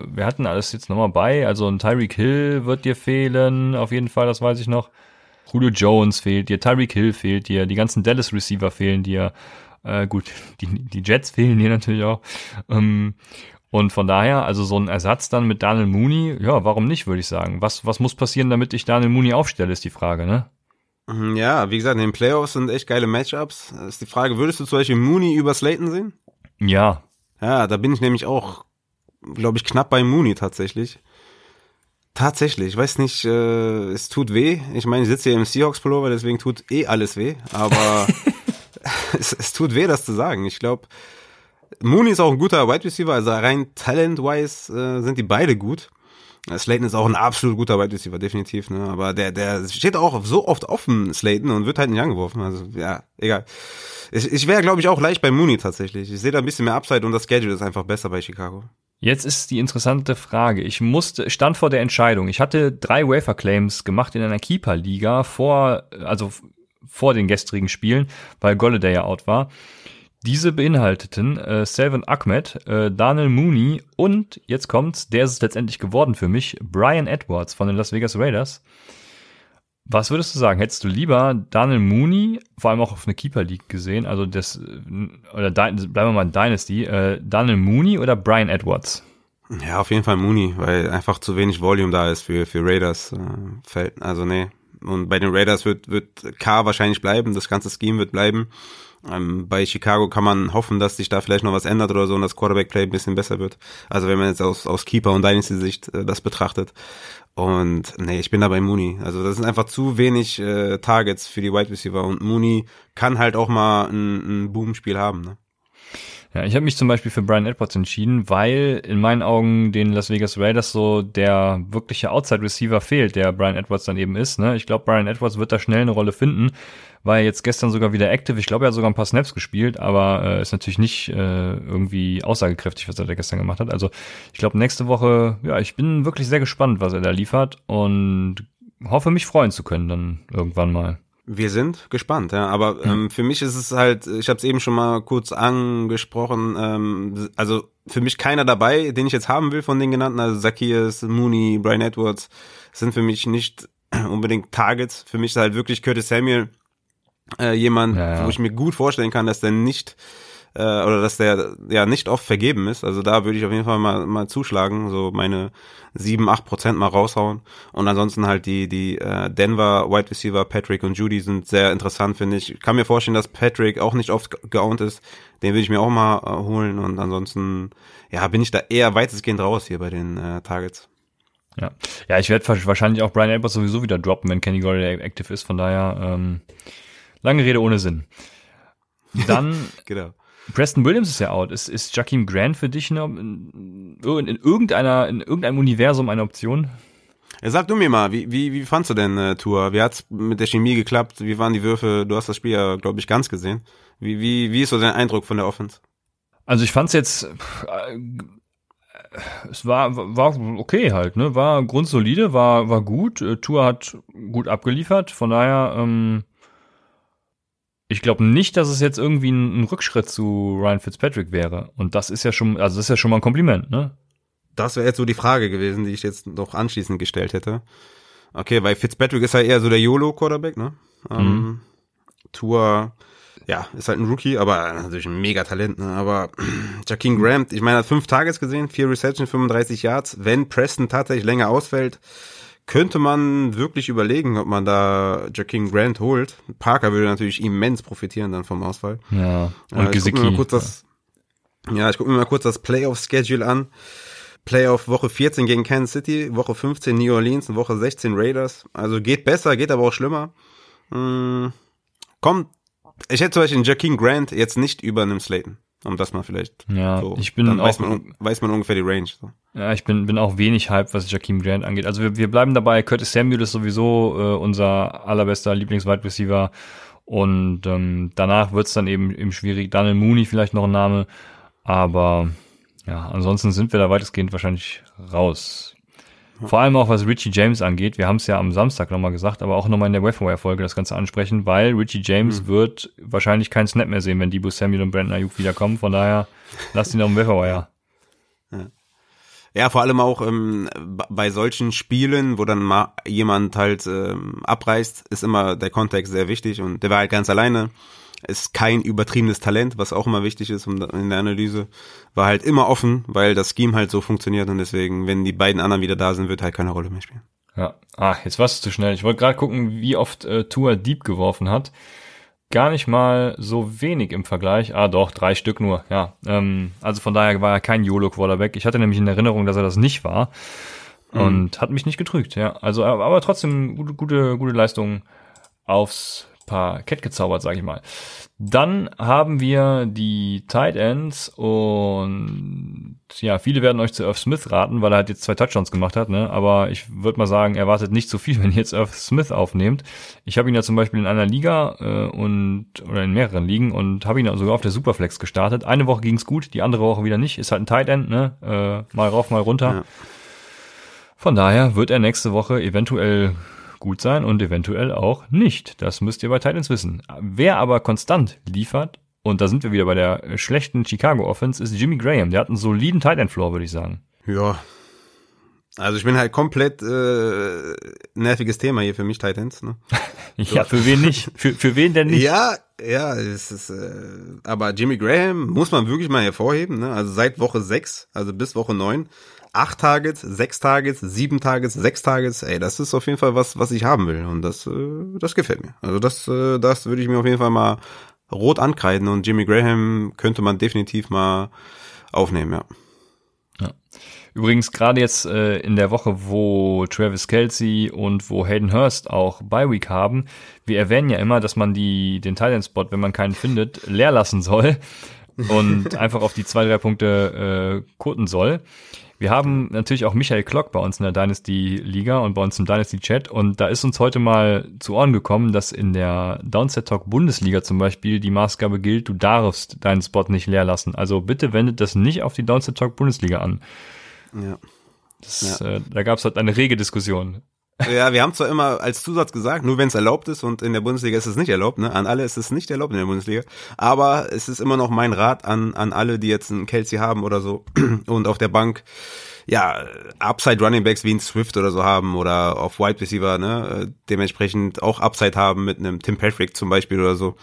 äh, wir hatten alles jetzt nochmal bei, also ein Tyreek Hill wird dir fehlen, auf jeden Fall, das weiß ich noch. Julio Jones fehlt dir, Tyreek Hill fehlt dir, die ganzen Dallas Receiver fehlen dir. Äh, gut, die, die Jets fehlen dir natürlich auch. Ähm, und von daher, also so ein Ersatz dann mit Daniel Mooney, ja, warum nicht, würde ich sagen. Was, was muss passieren, damit ich Daniel Mooney aufstelle, ist die Frage, ne? Mhm, ja, wie gesagt, in den Playoffs sind echt geile Matchups. Das ist die Frage, würdest du zum Beispiel Mooney über Slayton sehen? Ja. Ja, da bin ich nämlich auch, glaube ich, knapp bei Mooney tatsächlich. Tatsächlich, ich weiß nicht, äh, es tut weh. Ich meine, ich sitze hier im Seahawks-Pullover, deswegen tut eh alles weh. Aber es, es tut weh, das zu sagen. Ich glaube, Mooney ist auch ein guter Wide Receiver, also rein talent-wise äh, sind die beide gut. Slayton ist auch ein absolut guter Wide Receiver, definitiv, ne? Aber der, der steht auch so oft offen, Slayton, und wird halt nicht angeworfen. Also, ja, egal. Ich, ich wäre, glaube ich, auch leicht bei Mooney tatsächlich. Ich sehe da ein bisschen mehr Upside und das Schedule ist einfach besser bei Chicago. Jetzt ist die interessante Frage. Ich musste, stand vor der Entscheidung. Ich hatte drei Wafer Claims gemacht in einer Keeper-Liga vor, also vor den gestrigen Spielen, weil Golladay ja out war. Diese beinhalteten äh, Selvin Ahmed, äh, Daniel Mooney und, jetzt kommt's, der ist es letztendlich geworden für mich, Brian Edwards von den Las Vegas Raiders. Was würdest du sagen? Hättest du lieber Daniel Mooney, vor allem auch auf eine Keeper League gesehen, also das, oder bleiben wir mal in Dynasty, äh, Daniel Mooney oder Brian Edwards? Ja, auf jeden Fall Mooney, weil einfach zu wenig Volume da ist für, für Raiders. Äh, Feld, also nee. Und bei den Raiders wird, wird K wahrscheinlich bleiben, das ganze Scheme wird bleiben. Ähm, bei Chicago kann man hoffen, dass sich da vielleicht noch was ändert oder so und das Quarterback-Play ein bisschen besser wird. Also wenn man jetzt aus, aus Keeper und Dynasty-Sicht äh, das betrachtet. Und nee, ich bin da bei Mooney. Also das sind einfach zu wenig äh, Targets für die Wide Receiver und Mooney kann halt auch mal ein, ein Boom-Spiel haben. Ne? Ja, ich habe mich zum Beispiel für Brian Edwards entschieden, weil in meinen Augen den Las Vegas Raiders so der wirkliche Outside-Receiver fehlt, der Brian Edwards dann eben ist. Ne? Ich glaube, Brian Edwards wird da schnell eine Rolle finden. War jetzt gestern sogar wieder active. Ich glaube, er hat sogar ein paar Snaps gespielt, aber äh, ist natürlich nicht äh, irgendwie aussagekräftig, was er da gestern gemacht hat. Also ich glaube, nächste Woche, ja, ich bin wirklich sehr gespannt, was er da liefert und hoffe, mich freuen zu können dann irgendwann mal. Wir sind gespannt, ja. Aber ähm, für mich ist es halt, ich habe es eben schon mal kurz angesprochen, ähm, also für mich keiner dabei, den ich jetzt haben will von den genannten, also Zacchaeus, Mooney, Brian Edwards, sind für mich nicht unbedingt Targets. Für mich ist halt wirklich Curtis Samuel äh, jemand, ja, ja. wo ich mir gut vorstellen kann, dass der nicht äh, oder dass der ja nicht oft vergeben ist. Also da würde ich auf jeden Fall mal, mal zuschlagen, so meine sieben, acht Prozent mal raushauen. Und ansonsten halt die, die äh, Denver Wide Receiver Patrick und Judy sind sehr interessant, finde ich. Ich kann mir vorstellen, dass Patrick auch nicht oft geowned ist. Den würde ich mir auch mal äh, holen. Und ansonsten, ja, bin ich da eher weitestgehend raus hier bei den äh, Targets. Ja, ja, ich werde wahrscheinlich auch Brian Edwards sowieso wieder droppen, wenn Kenny Golladay active ist. Von daher, ähm, lange Rede ohne Sinn. Dann genau. Preston Williams ist ja out. Ist, ist Jakeem Grant für dich eine, in, in, irgendeiner, in irgendeinem Universum eine Option? Ja, sag du mir mal, wie, wie, wie fandst du denn äh, Tour? Wie hat's mit der Chemie geklappt? Wie waren die Würfe? Du hast das Spiel ja, glaube ich, ganz gesehen. Wie, wie, wie ist so dein Eindruck von der Offense? Also ich fand's jetzt, äh, es war, war okay halt, ne? War grundsolide, war, war gut. Äh, Tour hat gut abgeliefert. Von daher, ähm, ich glaube nicht, dass es jetzt irgendwie ein, ein, Rückschritt zu Ryan Fitzpatrick wäre. Und das ist ja schon, also das ist ja schon mal ein Kompliment, ne? Das wäre jetzt so die Frage gewesen, die ich jetzt noch anschließend gestellt hätte. Okay, weil Fitzpatrick ist ja eher so der YOLO-Quarterback, ne? Ähm, mhm. Ähm, Tour, ja, ist halt ein Rookie, aber natürlich ein Megatalent, ne? Aber Jakeem Grant, ich meine, hat fünf Tages gesehen, vier Reception, 35 Yards. Wenn Preston tatsächlich länger ausfällt, könnte man wirklich überlegen, ob man da Jakeem Grant holt. Parker würde natürlich immens profitieren dann vom Ausfall. Ja, und äh, Gesicki. Mal kurz das, ja, ich gucke mir mal kurz das Playoff-Schedule an. Playoff Woche 14 gegen Kansas City, Woche 15 New Orleans und Woche 16 Raiders. Also geht besser, geht aber auch schlimmer. Hm, kommt, ich hätte zum Beispiel Jakeem Grant jetzt nicht über einem Slayton um das mal vielleicht ja, so, ich bin dann auch, weiß, man, weiß man ungefähr die Range. So. Ja, ich bin, bin auch wenig hype, was Jakeem Grant angeht. Also wir, wir bleiben dabei, Curtis Samuel ist sowieso äh, unser allerbester Lieblings-Wide Receiver und ähm, danach wird's dann eben, eben schwierig. Daniel Mooney vielleicht noch ein Name, aber ja, ansonsten sind wir da weitestgehend wahrscheinlich raus. Vor allem auch was Richie James angeht. Wir haben es ja am Samstag nochmal gesagt, aber auch nochmal in der Waferwire-Folge das Ganze ansprechen, weil Richie James mhm. wird wahrscheinlich keinen Snap mehr sehen, wenn Debo Samuel und Brandon Ayuk wiederkommen. Von daher lasst ihn auf dem Waferwire. Ja. ja, vor allem auch ähm, bei solchen Spielen, wo dann mal jemand halt ähm, abreißt, ist immer der Kontext sehr wichtig und der war halt ganz alleine ist kein übertriebenes Talent, was auch immer wichtig ist in der Analyse. War halt immer offen, weil das Scheme halt so funktioniert und deswegen, wenn die beiden anderen wieder da sind, wird halt keine Rolle mehr spielen. Ja, ah, jetzt warst du zu schnell. Ich wollte gerade gucken, wie oft äh, Tua Deep geworfen hat. Gar nicht mal so wenig im Vergleich. Ah, doch, drei Stück nur, ja. Ähm, also von daher war er kein YOLO-Quarterback. Ich hatte nämlich in Erinnerung, dass er das nicht war. Mhm. Und hat mich nicht getrügt, ja. Also, aber trotzdem gute, gute, gute Leistung aufs Parkett gezaubert, sage ich mal. Dann haben wir die Tight Ends und ja, viele werden euch zu Irv Smith raten, weil er halt jetzt zwei Touchdowns gemacht hat, ne? Aber ich würde mal sagen, erwartet nicht so viel, wenn ihr jetzt Irv Smith aufnehmt. Ich habe ihn ja zum Beispiel in einer Liga äh, und oder in mehreren Ligen und habe ihn sogar auf der Superflex gestartet. Eine Woche ging's gut, die andere Woche wieder nicht. Ist halt ein Tight End, ne? Äh, mal rauf, mal runter. Ja. Von daher wird er nächste Woche eventuell gut sein und eventuell auch nicht. Das müsst ihr bei Titans wissen. Wer aber konstant liefert, und da sind wir wieder bei der schlechten Chicago Offense, ist Jimmy Graham. Der hat einen soliden Titan Floor, würde ich sagen. Ja. Also ich bin halt komplett äh, nerviges Thema hier für mich, Titans. Ne? ja, für wen nicht? Für, für wen denn nicht? Ja, ja, es ist, äh, aber Jimmy Graham muss man wirklich mal hervorheben. Ne? Also seit Woche 6, also bis Woche 9, acht Targets, sechs Targets, sieben Targets, sechs Targets, ey, das ist auf jeden Fall was, was ich haben will. Und das, äh, das gefällt mir. Also das, äh, das würde ich mir auf jeden Fall mal rot ankreiden und Jimmy Graham könnte man definitiv mal aufnehmen, ja. Übrigens gerade jetzt äh, in der Woche, wo Travis Kelsey und wo Hayden Hurst auch Bye Week haben, wir erwähnen ja immer, dass man die den Thailand Spot, wenn man keinen findet, leer lassen soll und einfach auf die zwei drei Punkte äh, koten soll. Wir haben natürlich auch Michael Klock bei uns in der Dynasty Liga und bei uns im Dynasty Chat und da ist uns heute mal zu Ohren gekommen, dass in der Downset Talk Bundesliga zum Beispiel die Maßgabe gilt, du darfst deinen Spot nicht leer lassen. Also bitte wendet das nicht auf die Downset Talk Bundesliga an. Ja. Das, ja. Äh, da gab es halt eine rege Diskussion. Ja, wir haben zwar immer als Zusatz gesagt, nur wenn es erlaubt ist und in der Bundesliga ist es nicht erlaubt, ne? An alle ist es nicht erlaubt in der Bundesliga. Aber es ist immer noch mein Rat an, an alle, die jetzt einen Kelsey haben oder so und auf der Bank ja, Upside Running Backs wie ein Swift oder so haben oder auf Wide Receiver, ne, dementsprechend auch Upside haben mit einem Tim Patrick zum Beispiel oder so.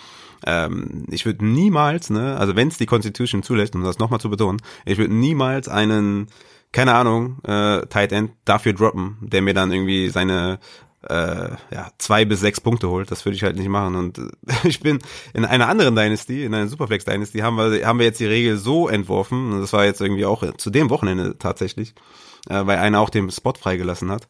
Ähm, ich würde niemals, ne, also wenn es die Constitution zulässt, um das nochmal zu betonen, ich würde niemals einen keine Ahnung, äh, Tight End dafür droppen, der mir dann irgendwie seine äh, ja, zwei bis sechs Punkte holt. Das würde ich halt nicht machen. Und äh, ich bin in einer anderen Dynasty, in einer Superflex Dynasty, haben wir, haben wir jetzt die Regel so entworfen, und das war jetzt irgendwie auch zu dem Wochenende tatsächlich, äh, weil einer auch den Spot freigelassen hat.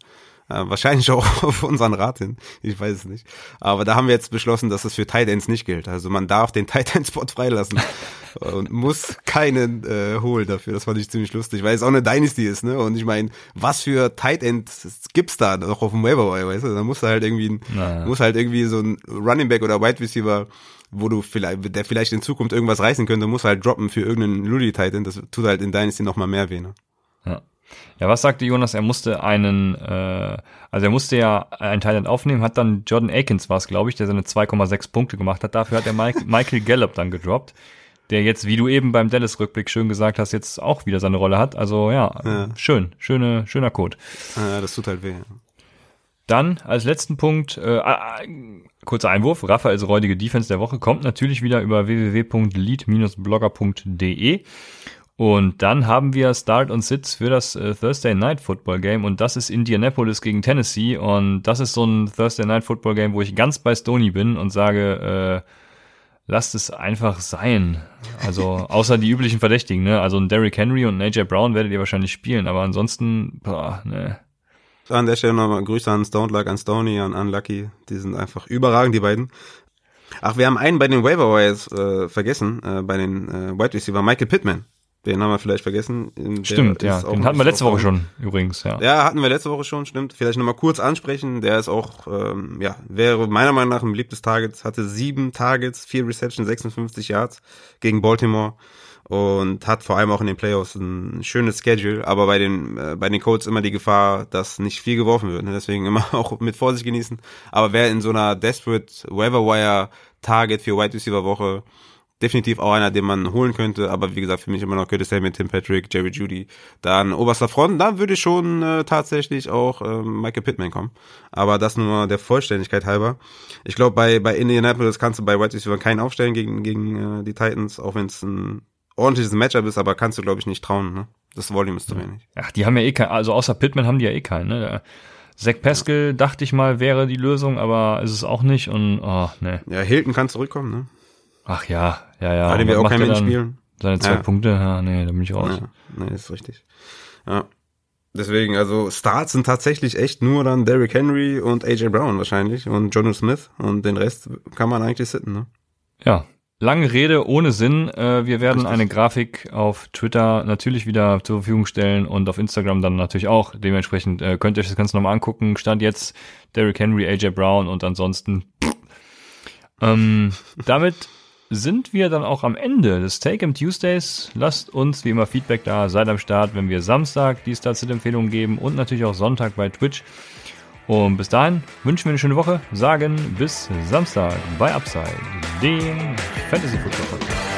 Äh, wahrscheinlich auch auf unseren Rat hin. Ich weiß es nicht. Aber da haben wir jetzt beschlossen, dass es für Tight Ends nicht gilt. Also man darf den Tight End Spot freilassen. und muss keinen äh, holen dafür. Das fand ich ziemlich lustig, weil es auch eine Dynasty ist, ne? Und ich meine, was für Tight End gibt's da noch auf dem Waiver weißt du? Da muss halt irgendwie, naja. muss halt irgendwie so ein Running Back oder Wide Receiver wo du vielleicht, der vielleicht in Zukunft irgendwas reißen könnte, muss halt droppen für irgendeinen Lully Titan. Das tut halt in Dynasty noch mal mehr weh. Ne? Ja. Ja, was sagte Jonas? Er musste einen, äh, also er musste ja einen Thailand aufnehmen, hat dann Jordan Akins war es, glaube ich, der seine 2,6 Punkte gemacht hat. Dafür hat er Mike, Michael Gallup dann gedroppt, der jetzt, wie du eben beim Dallas-Rückblick schön gesagt hast, jetzt auch wieder seine Rolle hat. Also ja, ja. schön, schöne, schöner Code. Ja, das tut halt weh. Dann als letzten Punkt, äh, äh, kurzer Einwurf, Raphaels räudige Defense der Woche kommt natürlich wieder über www.lead-blogger.de und dann haben wir Start und Sits für das äh, Thursday Night Football Game und das ist Indianapolis gegen Tennessee und das ist so ein Thursday Night Football Game, wo ich ganz bei Stony bin und sage, äh, lasst es einfach sein. Also außer die üblichen Verdächtigen, ne? Also ein Derrick Henry und ein AJ Brown werdet ihr wahrscheinlich spielen, aber ansonsten, boah, ne. An der Stelle nochmal Grüße an Stone Luck, an Stony, an Unlucky. Die sind einfach überragend, die beiden. Ach, wir haben einen bei den Waiver Wires äh, vergessen, äh, bei den äh, Wide Receiver, Michael Pittman. Den haben wir vielleicht vergessen. Der stimmt, ja. Den hatten wir letzte Woche schon, übrigens, ja. Ja, hatten wir letzte Woche schon, stimmt. Vielleicht nochmal kurz ansprechen. Der ist auch, ähm, ja, wäre meiner Meinung nach ein beliebtes Target. Hatte sieben Targets, vier Receptions, 56 Yards gegen Baltimore und hat vor allem auch in den Playoffs ein schönes Schedule, aber bei den äh, bei den Colts immer die Gefahr, dass nicht viel geworfen wird. Ne? Deswegen immer auch mit Vorsicht genießen. Aber wer in so einer desperate Waiver Wire Target für Wide Receiver Woche definitiv auch einer, den man holen könnte, aber wie gesagt, für mich immer noch Curtis Samuel, Tim Patrick, Jerry Judy, dann oberster Front, da würde schon äh, tatsächlich auch äh, Michael Pittman kommen. Aber das nur der Vollständigkeit halber. Ich glaube, bei, bei Indianapolis kannst du bei White Receiver keinen aufstellen gegen, gegen äh, die Titans, auch wenn es ein ordentliches Matchup ist, aber kannst du, glaube ich, nicht trauen. Ne? Das Volume ist zu wenig. Ach, die haben ja eh keinen, also außer Pittman haben die ja eh keinen. Ne? Zach Pascal, dachte ich mal, wäre die Lösung, aber ist es auch nicht und, oh, ne. Ja, Hilton kann zurückkommen, ne? Ach ja, ja, ja. Weil wir auch kein Mensch spielen. Seine zwei ja. Punkte, ja, nee, da bin ich raus. Ja, nee, ist richtig. Ja. Deswegen, also Starts sind tatsächlich echt nur dann Derrick Henry und AJ Brown wahrscheinlich und Jono Smith und den Rest kann man eigentlich sitten, ne? Ja. Lange Rede ohne Sinn. Äh, wir werden Richtig. eine Grafik auf Twitter natürlich wieder zur Verfügung stellen und auf Instagram dann natürlich auch. Dementsprechend äh, könnt ihr euch das Ganze nochmal angucken. Stand jetzt Derrick Henry, AJ Brown und ansonsten. Ähm, damit sind wir dann auch am Ende des Take-Em Tuesdays. Lasst uns wie immer Feedback da, seid am Start, wenn wir Samstag die Start-Empfehlungen geben und natürlich auch Sonntag bei Twitch. Und bis dahin wünschen wir eine schöne Woche, sagen bis Samstag bei Upside, dem Fantasy Football Podcast.